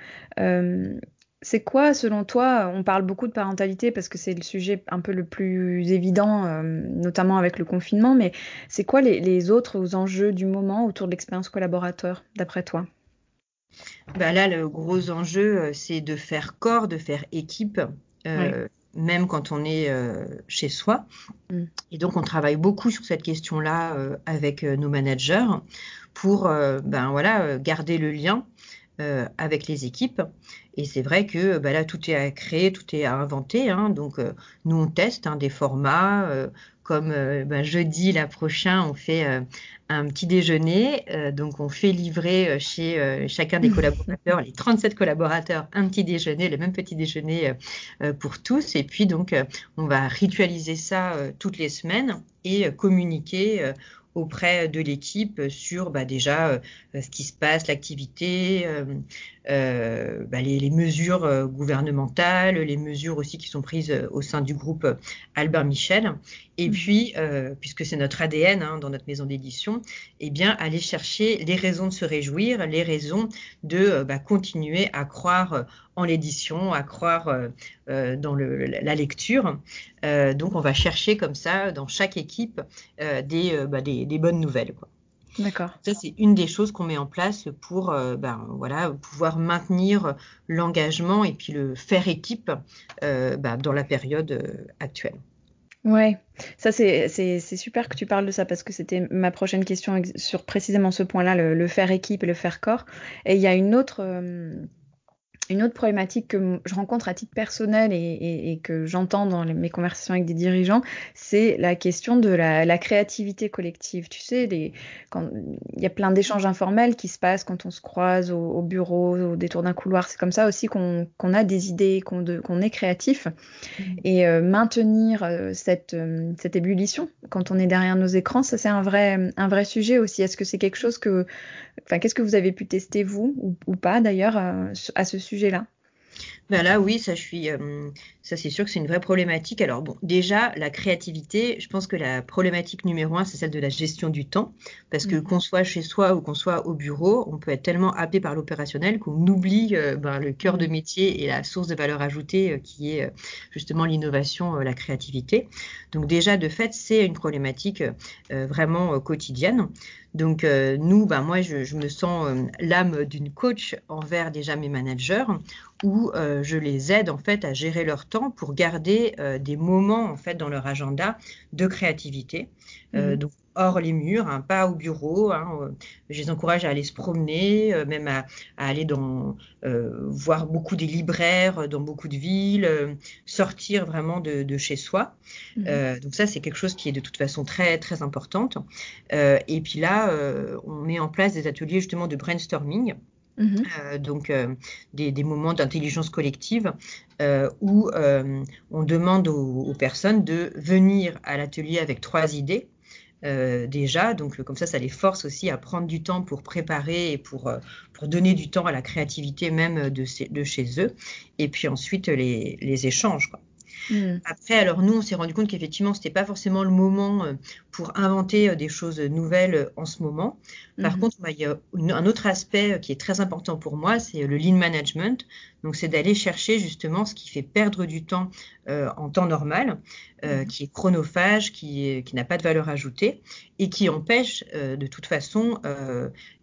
C'est quoi, selon toi, on parle beaucoup de parentalité parce que c'est le sujet un peu le plus évident, euh, notamment avec le confinement, mais c'est quoi les, autres enjeux du moment autour de l'expérience collaborateur, d'après toi? Bah Là, le gros enjeu, euh, c'est de faire corps, de faire équipe. Euh, même quand on est chez soi. Mm. Et donc, on travaille beaucoup sur cette question-là avec nos managers pour ben, voilà, garder le lien avec les équipes. Et c'est vrai que ben, là, tout est à créer, tout est à inventer. Hein. donc, nous, on teste hein, des formats comme ben, jeudi, la prochain, on fait un petit déjeuner. Euh, donc, on fait livrer euh, chez euh, chacun des [LAUGHS] collaborateurs, les 37 collaborateurs, un petit déjeuner, le même petit déjeuner pour tous. Et puis, donc, on va ritualiser ça toutes les semaines et communiquer auprès de l'équipe sur bah, déjà euh, ce qui se passe, l'activité, euh, euh, bah, les, mesures gouvernementales, les mesures aussi qui sont prises au sein du groupe Albert Michel. Et mmh. puis, puisque c'est notre ADN hein, dans notre maison d'édition, eh bien, aller chercher les raisons de se réjouir, les raisons de bah, continuer à croire en l'édition, à croire euh, euh, dans la lecture. Euh, donc on va chercher comme ça dans chaque équipe bah, des, des, bonnes nouvelles. D'accord. Ça, c'est une des choses qu'on met en place pour ben, voilà, pouvoir maintenir l'engagement et puis le faire équipe bah, dans la période actuelle. Ouais, ça c'est super que tu parles de ça parce que c'était ma prochaine question sur précisément ce point-là, le, faire équipe et le faire corps. Et il y a une autre, une autre problématique que je rencontre à titre personnel et, que j'entends dans mes conversations avec des dirigeants, c'est la question de la, créativité collective. Tu sais, il y a plein d'échanges informels qui se passent quand on se croise au, bureau, au détour d'un couloir. C'est comme ça aussi qu'on a des idées, qu'on est créatif. Mmh. Et euh, maintenir euh, cette, euh, cette ébullition quand on est derrière nos écrans, ça c'est un vrai, un vrai sujet aussi. Est-ce que c'est quelque chose que, enfin, qu'est-ce que vous avez pu tester vous ou, ou pas d'ailleurs à ce sujet là ben là, oui, ça, je suis, euh, ça c'est sûr que c'est une vraie problématique. Alors bon, déjà, la créativité, je pense que la problématique numéro un, c'est celle de la gestion du temps, parce que mm. qu'on soit chez soi ou qu'on soit au bureau, on peut être tellement happé par l'opérationnel qu'on oublie euh, ben, le cœur de métier et la source de valeur ajoutée euh, qui est justement l'innovation, la créativité. Donc déjà, de fait, c'est une problématique vraiment quotidienne. Donc nous, ben, moi, je, je me sens l'âme d'une coach envers déjà mes managers où euh, je les aide en fait à gérer leur temps pour garder euh, des moments en fait dans leur agenda de créativité. Euh, mhm. donc hors les murs, hein, pas au bureau. Hein, je les encourage à aller se promener, même à, aller dans voir beaucoup des libraires dans beaucoup de villes, sortir vraiment de, chez soi. Mhm. donc ça c'est quelque chose qui est de toute façon très très importante. et puis là, on met en place des ateliers justement de brainstorming. Mmh euh, donc euh, des, moments d'intelligence collective euh, où on demande aux, personnes de venir à l'atelier avec trois idées. déjà, donc comme ça, ça les force aussi à prendre du temps pour préparer et pour, donner du temps à la créativité même de, chez eux, et puis ensuite les, les échanges. Quoi. Mmh. Après, alors nous, on s'est rendu compte qu'effectivement, ce n'était pas forcément le moment euh, pour inventer euh, des choses nouvelles euh, en ce moment. Par mmh. contre, il y a un autre aspect qui est très important pour moi, c'est le lean management. Donc, c'est d'aller chercher justement ce qui fait perdre du temps en temps normal, mmh. qui est chronophage, qui, qui n'a pas de valeur ajoutée et qui empêche de toute façon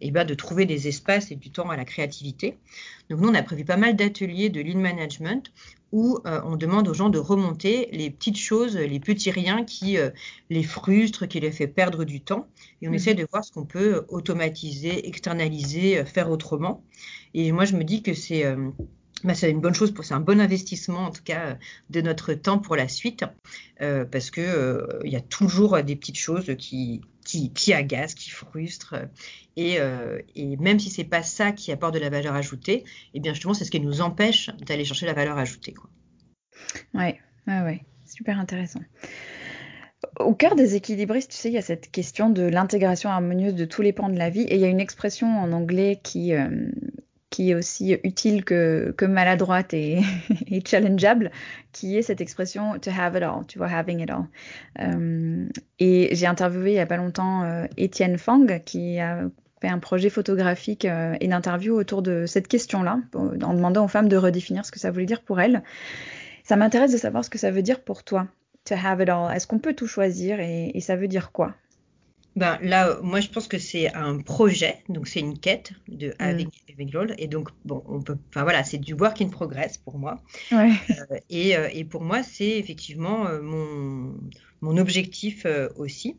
eh ben, de trouver des espaces et du temps à la créativité. Donc, nous, on a prévu pas mal d'ateliers de lean management où euh, on demande aux gens de remonter les petites choses, les petits riens qui euh, les frustrent, qui les fait perdre du temps. Et on mhm. essaie de voir ce qu'on peut automatiser, externaliser, euh, faire autrement. Et moi, je me dis que c'est bah, une bonne chose, pour c'est un bon investissement en tout cas de notre temps pour la suite, parce que il y a toujours des petites choses qui, qui, agacent, qui frustrent, et, et même si c'est pas ça qui apporte de la valeur ajoutée, eh bien justement c'est ce qui nous empêche d'aller chercher la valeur ajoutée. Quoi. Ouais, ouais, super intéressant. Au cœur des équilibristes, tu sais, il y a cette question de l'intégration harmonieuse de tous les pans de la vie. Et il y a une expression en anglais qui, qui est aussi utile que, maladroite [LAUGHS] et, challengeable, qui est cette expression to have it all, tu vois, having it all. Euh, et j'ai interviewé il n'y a pas longtemps euh, Étienne Fang, qui a fait un projet photographique euh, et d'interview autour de cette question-là, en demandant aux femmes de redéfinir ce que ça voulait dire pour elles. Ça m'intéresse de savoir ce que ça veut dire pour toi, to have it all. Est-ce qu'on peut tout choisir et ça veut dire quoi? Ben là, moi je pense que c'est un projet, donc c'est une quête de Mm. avec, avec Lol. Et donc bon, on peut, enfin voilà, c'est du work in progress pour moi. Ouais. Euh, et, euh, et pour moi, c'est effectivement euh, mon, mon objectif euh, aussi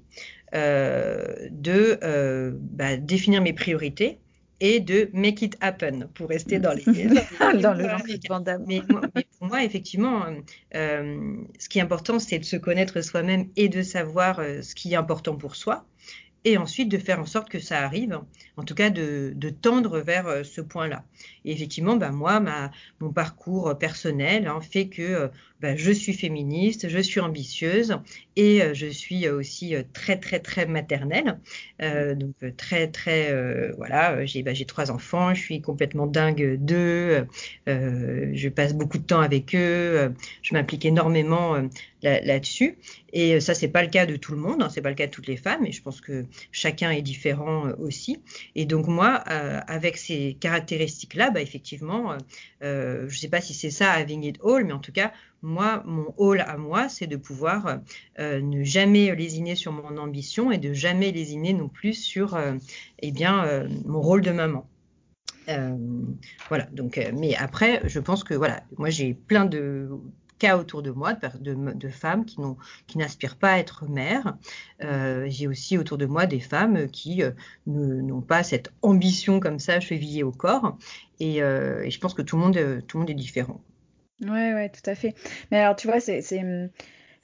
euh, de euh, bah, définir mes priorités et de make it happen pour rester dans les [LAUGHS] Dans le mais- mais, pour moi, effectivement, euh, euh, ce qui est important, c'est de se connaître soi-même et de savoir euh, ce qui est important pour soi. Et ensuite de faire en sorte que ça arrive, en tout cas de, tendre vers euh, ce point-là. Et effectivement, bah, moi, ma, mon parcours personnel hein, fait que euh, bah, je suis féministe, je suis ambitieuse et euh, je suis euh, aussi euh, très, très, très maternelle. Euh, donc euh, très, très, euh, voilà, euh, j'ai bah, j'ai trois enfants, je suis complètement dingue d'eux, euh, je passe beaucoup de temps avec eux, euh, je m'implique énormément euh, là- là-dessus. Et euh, ça, c'est pas le cas de tout le monde, hein, c'est pas le cas de toutes les femmes, et je pense que chacun est différent euh, aussi. Et donc moi, euh, avec ces caractéristiques-là, bah, effectivement, euh, je sais pas si c'est ça having it all, mais en tout cas, moi, mon all à moi, c'est de pouvoir ne jamais lésiner sur mon ambition et de jamais lésiner non plus sur, euh, eh bien, mon rôle de maman. Voilà. Donc, mais après, je pense que voilà, moi, j'ai plein de cas autour de moi de, femmes qui n'aspirent pas à être mères. Euh, j'ai aussi autour de moi des femmes qui euh, n'ont pas cette ambition comme ça chevillée au corps. Et, euh, je pense que tout le monde, tout le monde est différent. Ouais, ouais, tout à fait. Mais alors, tu vois, c'est,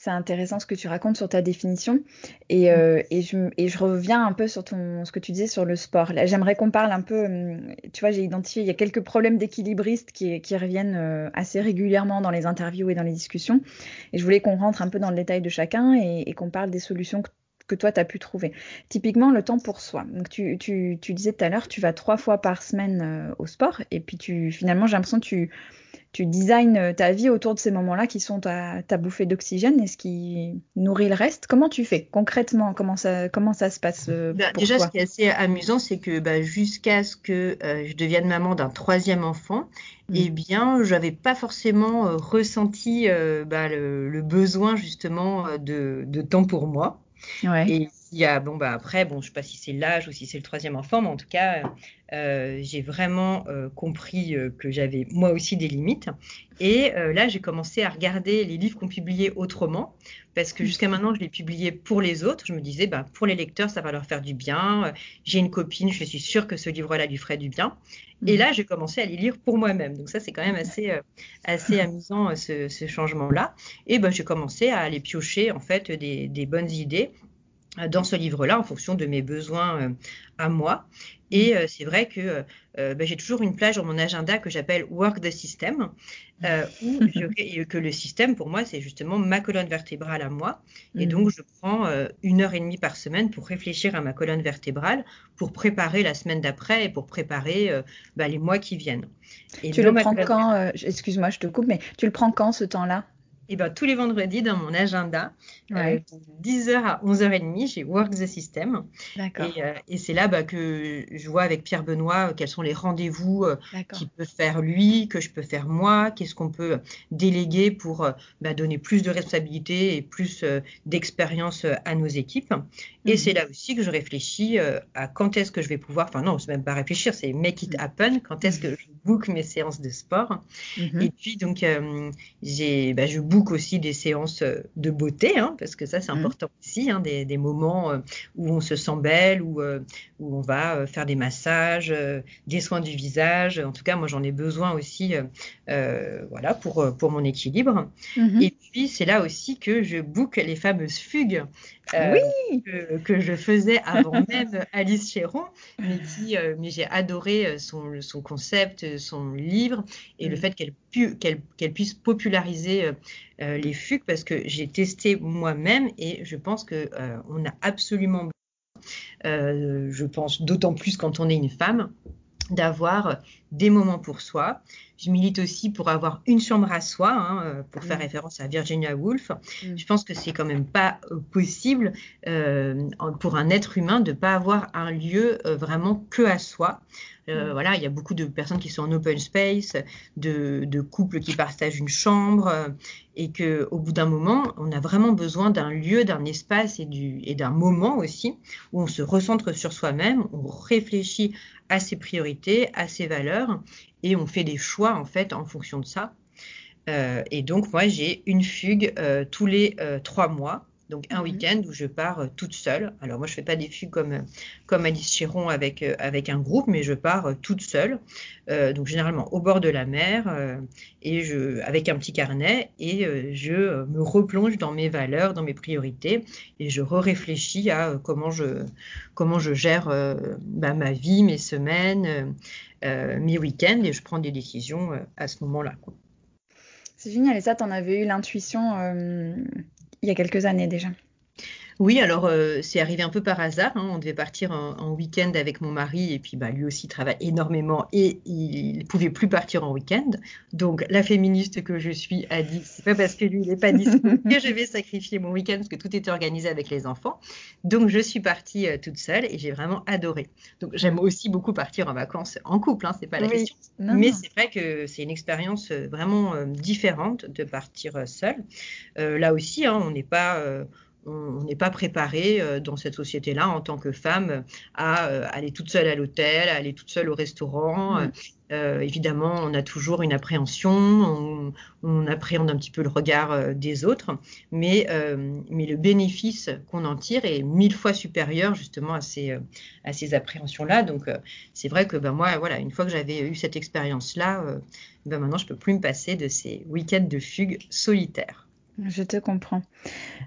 c'est, intéressant ce que tu racontes sur ta définition. Et, euh, et, je, et je reviens un peu sur ton, ce que tu disais sur le sport. Là, j'aimerais qu'on parle un peu, hum, tu vois, j'ai identifié, il y a quelques problèmes d'équilibristes qui, qui reviennent euh, assez régulièrement dans les interviews et dans les discussions. Et je voulais qu'on rentre un peu dans le détail de chacun et, et qu'on parle des solutions que, que toi, tu as pu trouver. Typiquement, le temps pour soi. Donc, tu, tu, tu disais tout à l'heure, tu vas trois fois par semaine euh, au sport. Et puis, tu, finalement, j'ai l'impression que tu tu designes euh, ta vie autour de ces moments-là qui sont ta, ta bouffée d'oxygène et ce qui nourrit le reste. Comment tu fais concrètement Comment ça, comment ça se passe euh, Bah, pour déjà, toi? ce qui est assez amusant, c'est que bah, jusqu'à ce que euh, je devienne maman d'un troisième enfant, Mm. eh bien, j'avais pas forcément euh, ressenti bah, le, le besoin justement de, de temps pour moi. Ouais. Et y a, bon, bah, après, bon, je sais pas si c'est l'âge ou si c'est le troisième enfant, mais en tout cas, euh, j'ai vraiment euh, compris euh, que j'avais moi aussi des limites. Et là, j'ai commencé à regarder les livres qu'on publiait autrement, parce que jusqu'à maintenant, je les publiais pour les autres. Je me disais, bah, pour les lecteurs, ça va leur faire du bien. J'ai une copine, je suis sûre que ce livre-là lui ferait du bien. Et là, j'ai commencé à les lire pour moi-même. Donc ça, c'est quand même assez, assez amusant, ce, changement-là. Et ben, j'ai commencé à aller piocher, en fait, des, bonnes idées dans ce livre-là en fonction de mes besoins euh, à moi. Et euh, c'est vrai que euh, ben, j'ai toujours une plage dans mon agenda que j'appelle Work the System, euh, [LAUGHS] où je, que le système, pour moi, c'est justement ma colonne vertébrale à moi. Et Mm. donc, je prends euh, une heure et demie par semaine pour réfléchir à ma colonne vertébrale, pour préparer la semaine d'après et pour préparer bah, les mois qui viennent. Et Tu le prends quand Excuse-moi, je te coupe, mais tu le prends quand ce temps-là? Et ben, tous les vendredis, dans mon agenda, Ouais. euh, de 10h à 11h30, j'ai Work the System. Et, euh, et c'est là bah, que je vois avec Pierre Benoît euh, quels sont les rendez-vous euh, qu'il peut faire lui, que je peux faire moi, qu'est-ce qu'on peut déléguer pour bah, donner plus de responsabilités et plus d'expérience à nos équipes. Et Mhm. c'est là aussi que je réfléchis à quand est-ce que je vais pouvoir, enfin non, c'est même pas réfléchir, c'est make it happen, quand est-ce que je book mes séances de sport. Mhm. Et puis donc j'ai, bah, je book aussi des séances euh, de beauté, hein, parce que ça c'est Mhm. important aussi, hein, des, des moments euh, où on se sent belle, où, euh, où on va faire des massages, des soins du visage. En tout cas, moi j'en ai besoin aussi, euh, voilà, pour pour mon équilibre. Mhm. Et puis c'est là aussi que je book les fameuses fugues. euh, Oui. que, que je faisais [LAUGHS] avant même Alice Chéron, mais qui, euh, mais j'ai adoré son, son concept, son livre et le Mm. fait qu'elle pu- qu'elle qu'elle puisse populariser euh, les fugues parce que j'ai testé moi-même et je pense que euh, on a absolument besoin, euh, je pense d'autant plus quand on est une femme, d'avoir des moments pour soi. Je milite aussi pour avoir une chambre à soi, hein, pour faire Mm. référence à Virginia Woolf. Mm. Je pense que c'est quand même pas possible euh, pour un être humain de pas avoir un lieu euh, vraiment que à soi. Euh, voilà, il y a beaucoup de personnes qui sont en open space, de, de couples qui partagent une chambre, euh, et que au bout d'un moment, on a vraiment besoin d'un lieu, d'un espace et, du, et d'un moment aussi où on se recentre sur soi-même, on réfléchit à ses priorités, à ses valeurs, et on fait des choix en fait en fonction de ça. Euh, et donc moi j'ai une fugue euh, tous les euh, trois mois donc un mmh week-end où je pars euh, toute seule. Alors moi je fais pas des fugues comme euh, comme Alice Chiron avec euh, avec un groupe, mais je pars toute seule. donc généralement au bord de la mer et je avec un petit carnet et je me replonge dans mes valeurs, dans mes priorités et je réfléchis à comment je comment je gère bah, ma vie, mes semaines, mes week-ends et je prends des décisions à ce moment-là. C'est génial. Et ça, tu en avais eu l'intuition il y a quelques années déjà. Oui, alors euh, c'est arrivé un peu par hasard. Hein. On devait partir en, week-end avec mon mari et puis bah, lui aussi travaille énormément et il ne pouvait plus partir en week-end. Donc la féministe que je suis a dit c'est pas parce que lui n'est pas disponible [LAUGHS] que je vais sacrifier mon week-end parce que tout était organisé avec les enfants. Donc je suis partie euh, toute seule et j'ai vraiment adoré. Donc j'aime aussi beaucoup partir en vacances en couple, hein, c'est pas la question. Mais c'est vrai que c'est une expérience euh, vraiment différente de partir seule. là aussi, hein, on n'est pas on n'est pas préparé euh, dans cette société-là en tant que femme à euh, aller toute seule à l'hôtel, à aller toute seule au restaurant. Euh, évidemment, on a toujours une appréhension, on, appréhende un petit peu le regard des autres, mais, mais le bénéfice qu'on en tire est mille fois supérieur justement à ces, à ces appréhensions-là. Donc, c'est vrai que ben, moi, voilà, une fois que j'avais eu cette expérience-là, ben, maintenant, je peux plus me passer de ces week-ends de fugue solitaires. Je te comprends.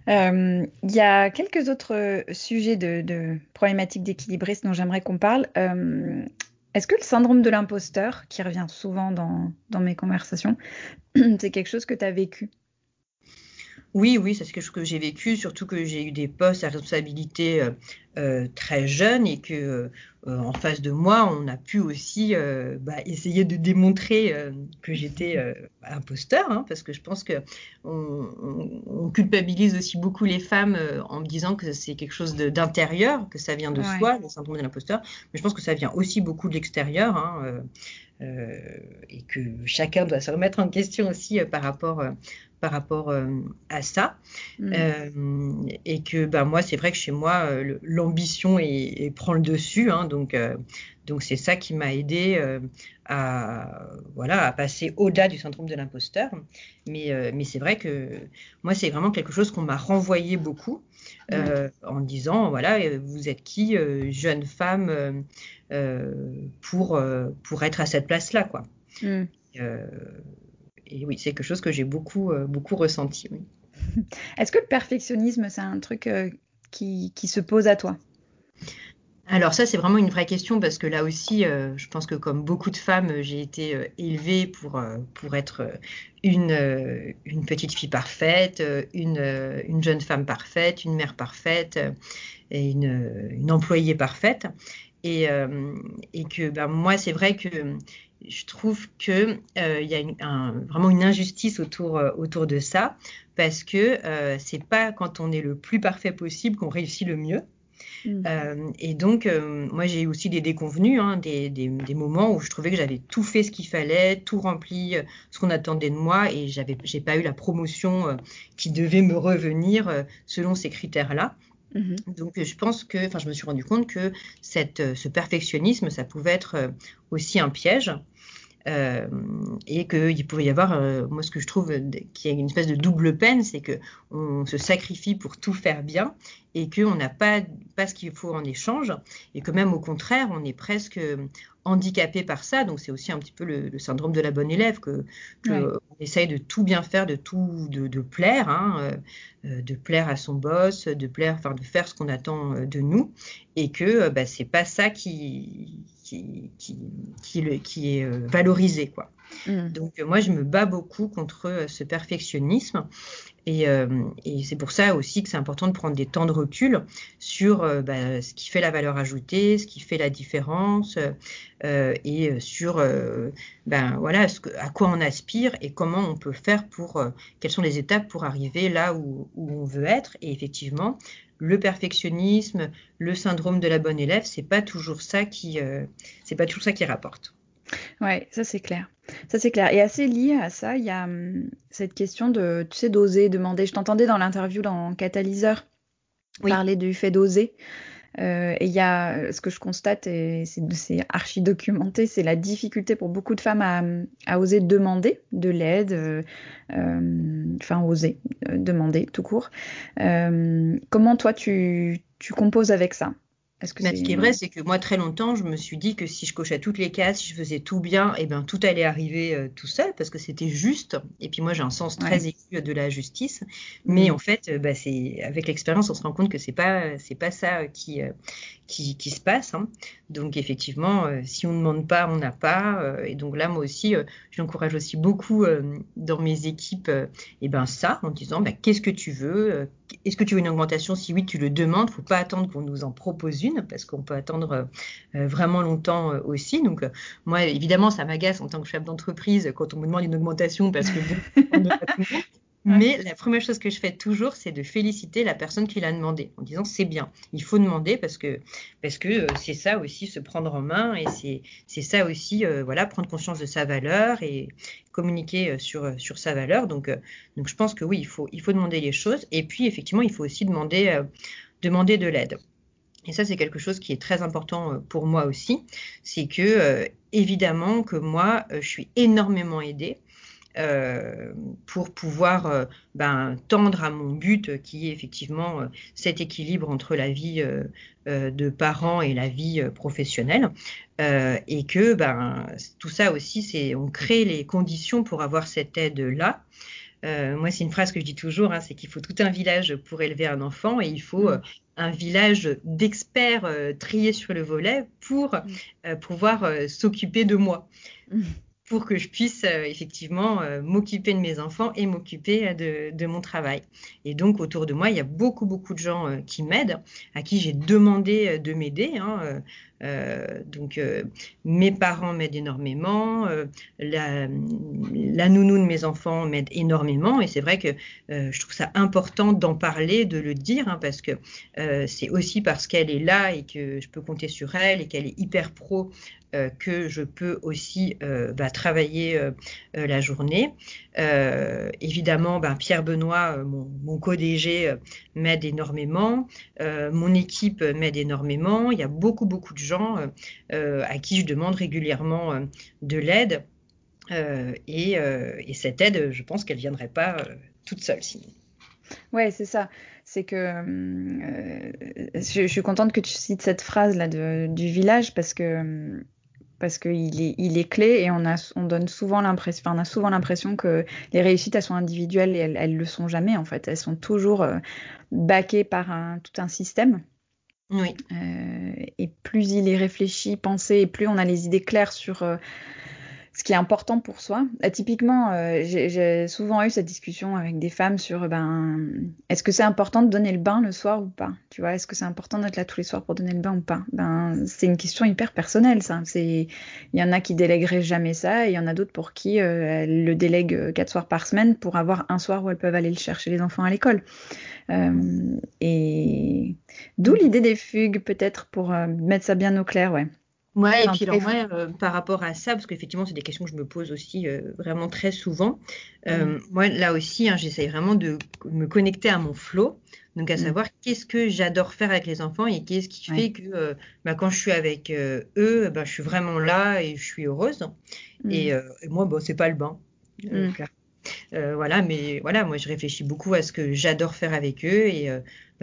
Euh, il y a quelques autres sujets de, problématiques d'équilibrisme dont j'aimerais qu'on parle. Euh, est-ce que le syndrome de l'imposteur, qui revient souvent dans mes conversations, [CLEARS THROAT] c'est quelque chose que tu as vécu? Oui, oui, c'est ce que, j'ai vécu, surtout que j'ai eu des postes à responsabilité euh, euh, très jeunes et que euh, en face de moi, on a pu aussi bah, essayer de démontrer que j'étais imposteur, hein, parce que je pense que on, culpabilise aussi beaucoup les femmes en me disant que c'est quelque chose d'intérieur, que ça vient de soi, le syndrome de l'imposteur, mais je pense que ça vient aussi beaucoup de l'extérieur. Hein, et que chacun doit se remettre en question aussi par rapport par rapport euh, à ça. Mm. Euh, et que ben, moi, c'est vrai que chez moi, euh, l'ambition prend le dessus. Hein, donc, donc c'est ça qui m'a aidé à, voilà, à passer au-delà du syndrome de l'imposteur. Mais, mais c'est vrai que moi, c'est vraiment quelque chose qu'on m'a renvoyé beaucoup. en disant voilà vous êtes qui jeune femme pour pour être à cette place là quoi mm et oui, c'est quelque chose que j'ai beaucoup, euh, beaucoup ressenti. [LAUGHS] Est-ce que le perfectionnisme, c'est un truc euh, qui, qui, se pose à toi? Alors ça, c'est vraiment une vraie question parce que là aussi, euh, je pense que comme beaucoup de femmes, j'ai été élevée pour, pour être une, une petite fille parfaite, une, une, jeune femme parfaite, une mère parfaite et une, une employée parfaite. Et, et que ben, moi, c'est vrai que je trouve qu'il euh, y a vraiment une injustice autour, euh, autour de ça, parce que euh, c'est pas quand on est le plus parfait possible qu'on réussit le mieux. Mmh. Euh, et donc, moi, j'ai eu aussi des déconvenus, hein, des, des, des, moments où je trouvais que j'avais tout fait ce qu'il fallait, tout rempli ce qu'on attendait de moi, et j'avais, j'ai pas eu la promotion qui devait me revenir selon ces critères-là. Mmh. Donc, je pense que, enfin, je me suis rendu compte que cette, ce perfectionnisme, ça pouvait être aussi un piège. Euh, et qu'il pouvait y avoir, euh, moi ce que je trouve qu'il y a une espèce de double peine, c'est que on se sacrifie pour tout faire bien et qu'on n'a pas, pas ce qu'il faut en échange et que même au contraire, on est presque handicapé par ça. Donc c'est aussi un petit peu le, syndrome de la bonne élève que, on essaye de tout bien faire, de tout de, plaire, hein, euh, de plaire à son boss, de plaire, enfin de faire ce qu'on attend de nous et que bah, c'est pas ça qui qui, qui, qui, est euh, valorisé. Quoi. Mm. Donc moi, je me bats beaucoup contre euh, ce perfectionnisme Et, c'est pour ça aussi que c'est important de prendre des temps de recul sur bah, ce qui fait la valeur ajoutée, ce qui fait la différence, et sur ben, voilà, à quoi on aspire et comment on peut faire pour, quelles sont les étapes pour arriver là où, on veut être. Et effectivement, le perfectionnisme, le syndrome de la bonne élève, c'est pas euh, c'est pas toujours ça qui rapporte. Ouais, ça c'est clair. Ça c'est clair. Et assez lié à ça, il y a hum, cette question de, tu sais, d'oser, demander. Je t'entendais dans l'interview dans Catalyseur parler du fait d'oser. Euh, et il y a ce que je constate, et c'est archi documenté, c'est la difficulté pour beaucoup de femmes à, oser demander de l'aide, euh, euh, enfin oser demander tout court. comment toi tu, tu composes avec ça? Ce, qui est vrai, c'est que moi, très longtemps, je me suis dit que si je cochais toutes les cases, si je faisais tout bien, et eh ben, tout allait arriver euh, tout seul parce que c'était juste. Et puis moi, j'ai un sens très aigu de la justice. Mais mm. en fait, euh, bah, avec l'expérience, on se rend compte que c'est pas c'est pas ça qui euh, qui, qui, se passe. Hein. Donc effectivement, si on ne demande pas, on n'a pas. et donc là, moi aussi, j'encourage aussi beaucoup dans mes équipes, et eh ben ça, en disant, bah, qu'est-ce que tu veux Est-ce que tu veux une augmentation? Si oui, tu le demandes. Faut pas attendre qu'on nous en propose une parce qu'on peut attendre euh, euh, vraiment longtemps euh, aussi. Donc, moi, évidemment, ça m'agace en tant que chef d'entreprise quand on me demande une augmentation parce que Mais la première chose que je fais toujours, c'est de féliciter la personne qui l'a demandé en disant c'est bien, il faut demander parce que parce que c'est ça aussi se prendre en main et c'est c'est ça aussi voilà prendre conscience de sa valeur et communiquer sur sur sa valeur. Donc donc je pense que oui il faut il faut demander les choses et puis effectivement il faut aussi demander demander de l'aide. Et ça, c'est quelque chose qui est très important euh, pour moi aussi. C'est que, euh, évidemment, que moi, euh, je suis énormément aidée. Pour pouvoir ben, tendre à mon but qui est effectivement cet équilibre entre la vie de parents et la vie professionnelle et que ben, tout ça aussi c'est on crée les conditions pour avoir cette aide là euh, moi, c'est une phrase que je dis toujours, hein, c'est qu'il faut tout un village pour élever un enfant et il faut mm. euh, un village d'experts euh, triés sur le volet pour mm. pouvoir s'occuper de moi. Pour que je puisse euh, effectivement euh, m'occuper de mes enfants et m'occuper euh, de, mon travail. Et donc autour de moi, il y a beaucoup beaucoup de gens qui m'aident, à qui j'ai demandé de m'aider. Hein, donc mes parents m'aident énormément, la, la, nounou de mes enfants m'aide énormément, et c'est vrai que je trouve ça important d'en parler, de le dire, hein, parce que c'est aussi parce qu'elle est là et que je peux compter sur elle et qu'elle est hyper pro euh, que je peux aussi euh, bah, travailler euh, la journée. évidemment, ben, Pierre Benoît, mon, mon co-DG, m'aide énormément. mon équipe m'aide énormément. Il y a beaucoup, beaucoup de gens à qui je demande régulièrement de l'aide. Et, et, cette aide, je pense qu'elle ne viendrait pas toute seule sinon. Ouais, c'est ça. C'est que je, suis contente que tu cites cette phrase là du village parce que parce qu'il est, clé et on a, on donne souvent l'impression, on a souvent l'impression que les réussites elles sont individuelles et elles, le sont jamais en fait. Elles sont toujours euh, backées par un, tout un système. Oui. Euh, et plus il est réfléchi, pensé, et plus on a les idées claires sur euh, ce qui est important pour soi. Euh, typiquement, euh, j'ai souvent eu cette discussion avec des femmes sur ben, est-ce que c'est important de donner le bain le soir ou pas? Tu vois, est-ce que c'est important d'être là tous les soirs pour donner le bain ou pas? Ben, c'est une question hyper personnelle, ça. C'est, il y en a qui délégueraient jamais ça, et il y en a d'autres pour qui euh, elles le délèguent quatre soirs par semaine pour avoir un soir où elles peuvent aller le chercher les enfants à l'école. et d'où l'idée des fugues, peut-être pour mettre ça bien au clair, ouais. Ouais, et puis alors moi, euh, par rapport à ça, parce qu'effectivement, c'est des questions que je me pose aussi euh, vraiment très souvent. Euh, mm. Moi, là aussi, hein, j'essaye vraiment de me connecter à mon flow, donc à mm. savoir qu'est-ce que j'adore faire avec les enfants et qu'est-ce qui fait que bah, quand je suis avec eux, bah, je suis vraiment là et je suis heureuse. Et, mm. moi, bon, c'est pas le bain. Voilà, mais voilà, moi je réfléchis beaucoup à ce que j'adore faire avec eux et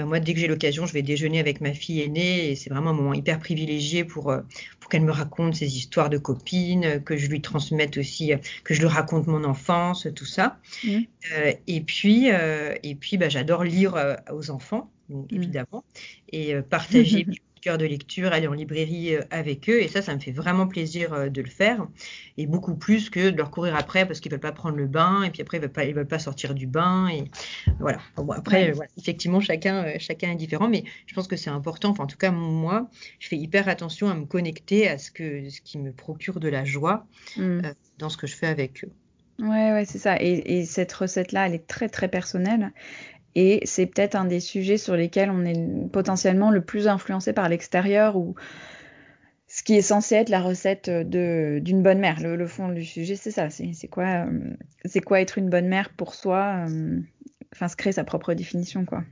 ben, moi, dès que j'ai l'occasion, je vais déjeuner avec ma fille aînée et c'est vraiment un moment hyper privilégié pour, euh, pour qu'elle me raconte ses histoires de copines, que je lui transmette aussi, euh, que je lui raconte mon enfance, tout ça. Mmh. Euh, et puis, et puis ben, j'adore lire aux enfants, mmh. évidemment, et partager [LAUGHS] cœur de lecture, aller en librairie euh, avec eux. Et ça, ça me fait vraiment plaisir euh, de le faire. Et beaucoup plus que de leur courir après parce qu'ils veulent pas prendre le bain et puis après ils veulent pas, ils veulent pas sortir du bain. Et voilà. Bon, après, effectivement, chacun, euh, chacun est différent, mais je pense que c'est important. Enfin, en tout cas, moi, je fais hyper attention à me connecter à ce que, ce qui me procure de la joie mm. dans ce que je fais avec eux. Ouais, ouais, c'est ça. Et, et cette recette-là, elle est très, très personnelle. Et c'est peut-être un des sujets sur lesquels on est potentiellement le plus influencé par l'extérieur ou ce qui est censé être la recette d'une bonne mère. Le, fond du sujet, c'est ça. C'est quoi, euh, quoi être une bonne mère pour soi euh, Enfin, se créer sa propre définition, quoi.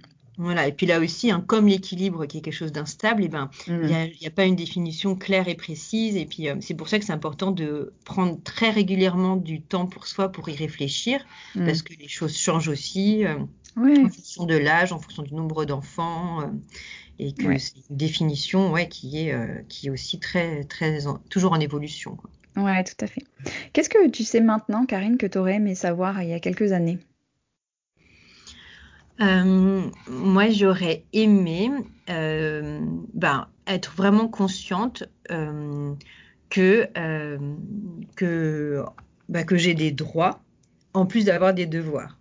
Voilà, et puis là aussi, hein, comme l'équilibre qui est quelque chose d'instable, eh ben, il n'y mmh. a, pas une définition claire et précise. Et puis, euh, c'est pour ça que c'est important de prendre très régulièrement du temps pour soi pour y réfléchir, mmh. parce que les choses changent aussi en fonction de l'âge, en fonction du nombre d'enfants, euh, et que c'est une définition ouais, qui, est, euh, qui est aussi très, très toujours en évolution. Oui, Ouais, tout à fait. Qu'est-ce que tu sais maintenant, Karine, que tu aurais aimé savoir il y a quelques années? Euh, moi, j'aurais aimé ben, être vraiment consciente que, que, ben, que j'ai des droits en plus d'avoir des devoirs.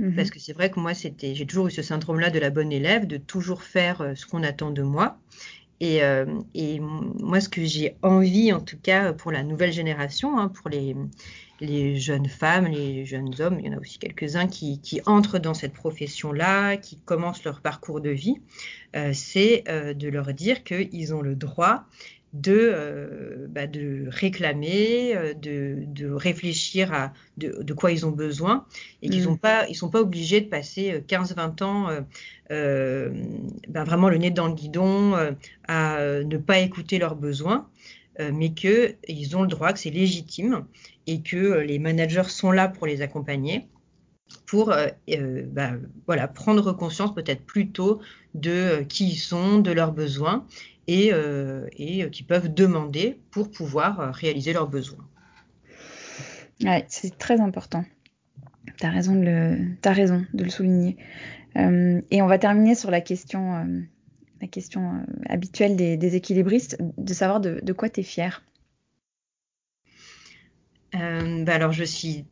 Mmh Parce que c'est vrai que moi, c'était, j'ai toujours eu ce syndrome-là de la bonne élève, de toujours faire euh, ce qu'on attend de moi. Et, euh, et, moi, ce que j'ai envie, en tout cas, pour la nouvelle génération, hein, pour les, les, jeunes femmes, les jeunes hommes, il y en a aussi quelques-uns qui, qui, entrent dans cette profession-là, qui commencent leur parcours de vie, euh, c'est euh, de leur dire qu'ils ont le droit de, euh, bah, de réclamer, euh, de, de, réfléchir à de, de, quoi ils ont besoin et qu'ils ne mm. sont pas obligés de passer 15-20 euh, ans euh, bah, vraiment le nez dans le guidon à ne pas écouter leurs besoins, mais qu'ils ont le droit, que c'est légitime et que les managers sont là pour les accompagner pour bah, voilà, prendre conscience peut-être plus tôt de qui ils sont, de leurs besoins et, euh, qui peuvent demander pour pouvoir euh, réaliser leurs besoins. Ouais, c'est très important. Tu as raison de le, souligner. Euh, et on va terminer sur la question, habituelle des, équilibristes, de savoir de, de quoi tu es fier. Bah alors je suis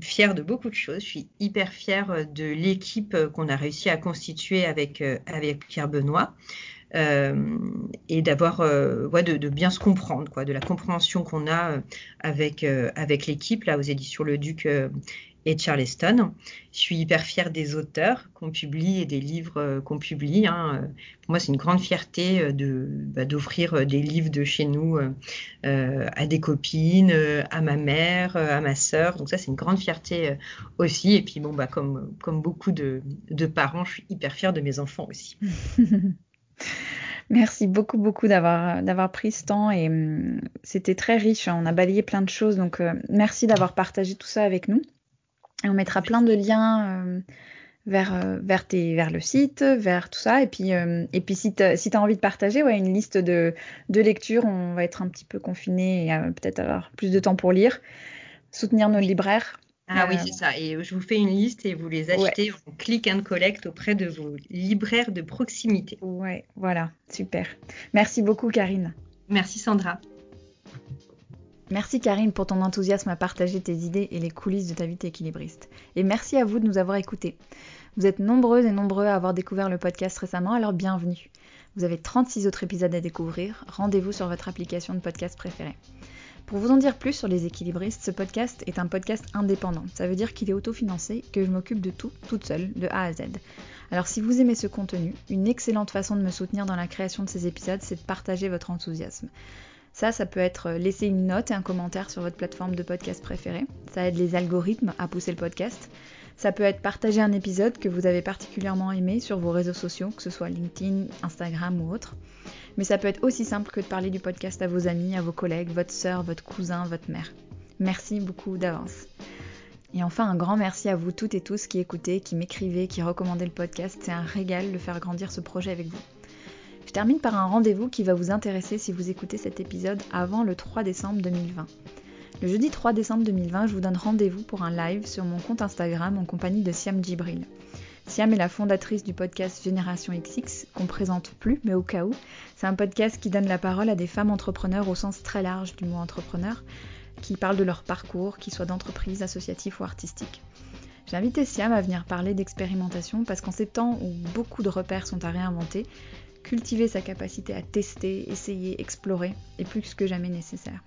fière de beaucoup de choses. Je suis hyper fière de l'équipe qu'on a réussi à constituer avec, avec Pierre Benoît. Euh, et d'avoir euh, ouais, de, bien se comprendre, quoi, de la compréhension qu'on a euh, avec, avec l'équipe là aux éditions Le Duc et Charleston. Je suis hyper fière des auteurs qu'on publie et des livres qu'on publie. Hein. Pour moi, c'est une grande fierté de bah, d'offrir des livres de chez nous à des copines, à ma mère, à ma sœur. Donc ça, c'est une grande fierté aussi. Et puis bon, bah comme comme beaucoup de, de parents, je suis hyper fière de mes enfants aussi. [LAUGHS] Merci beaucoup, beaucoup d'avoir, d'avoir pris ce temps et hum, c'était très riche. Hein. On a balayé plein de choses. Donc, euh, merci d'avoir partagé tout ça avec nous. Et on mettra plein de liens euh, vers, euh, vers, tes, vers le site, vers tout ça. Et puis, et puis si tu as envie de partager ouais, une liste de, de lectures, on va être un petit peu confiné et peut-être avoir plus de temps pour lire. Soutenir nos libraires. Ah oui, euh, c'est ça. Et je vous fais une liste et vous les achetez en click and collect auprès de vos libraires de proximité. Ouais, voilà, super. Merci beaucoup, Karine. Merci, Sandra. Merci Karine pour ton enthousiasme à partager tes idées et les coulisses de ta vie équilibriste. Et merci à vous de nous avoir écoutés. Vous êtes nombreuses et nombreux à avoir découvert le podcast récemment, alors bienvenue. Vous avez 36 autres épisodes à découvrir. Rendez-vous sur votre application de podcast préférée. Pour vous en dire plus sur les équilibristes, ce podcast est un podcast indépendant. Ça veut dire qu'il est autofinancé, que je m'occupe de tout, toute seule, de A à Z. Alors si vous aimez ce contenu, une excellente façon de me soutenir dans la création de ces épisodes, c'est de partager votre enthousiasme. Ça, ça peut être laisser une note et un commentaire sur votre plateforme de podcast préférée. Ça aide les algorithmes à pousser le podcast. Ça peut être partager un épisode que vous avez particulièrement aimé sur vos réseaux sociaux, que ce soit LinkedIn, Instagram ou autre. Mais ça peut être aussi simple que de parler du podcast à vos amis, à vos collègues, votre sœur, votre cousin, votre mère. Merci beaucoup d'avance. Et enfin, un grand merci à vous toutes et tous qui écoutez, qui m'écrivez, qui recommandez le podcast. C'est un régal de faire grandir ce projet avec vous. Je termine par un rendez-vous qui va vous intéresser si vous écoutez cet épisode avant le 3 décembre 2020. Le jeudi 3 décembre 2020, je vous donne rendez-vous pour un live sur mon compte Instagram en compagnie de Siam Djibril. Siam est la fondatrice du podcast Génération XX, qu'on présente plus, mais au cas où. C'est un podcast qui donne la parole à des femmes entrepreneurs au sens très large du mot entrepreneur, qui parlent de leur parcours, qu'ils soient d'entreprise, associatif ou artistique. J'ai invité Siam à venir parler d'expérimentation parce qu'en ces temps où beaucoup de repères sont à réinventer, cultiver sa capacité à tester, essayer, explorer est plus que jamais nécessaire.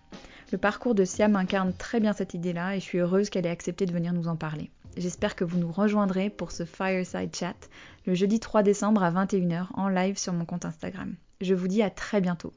Le parcours de Siam incarne très bien cette idée-là et je suis heureuse qu'elle ait accepté de venir nous en parler. J'espère que vous nous rejoindrez pour ce Fireside Chat le jeudi 3 décembre à 21h en live sur mon compte Instagram. Je vous dis à très bientôt.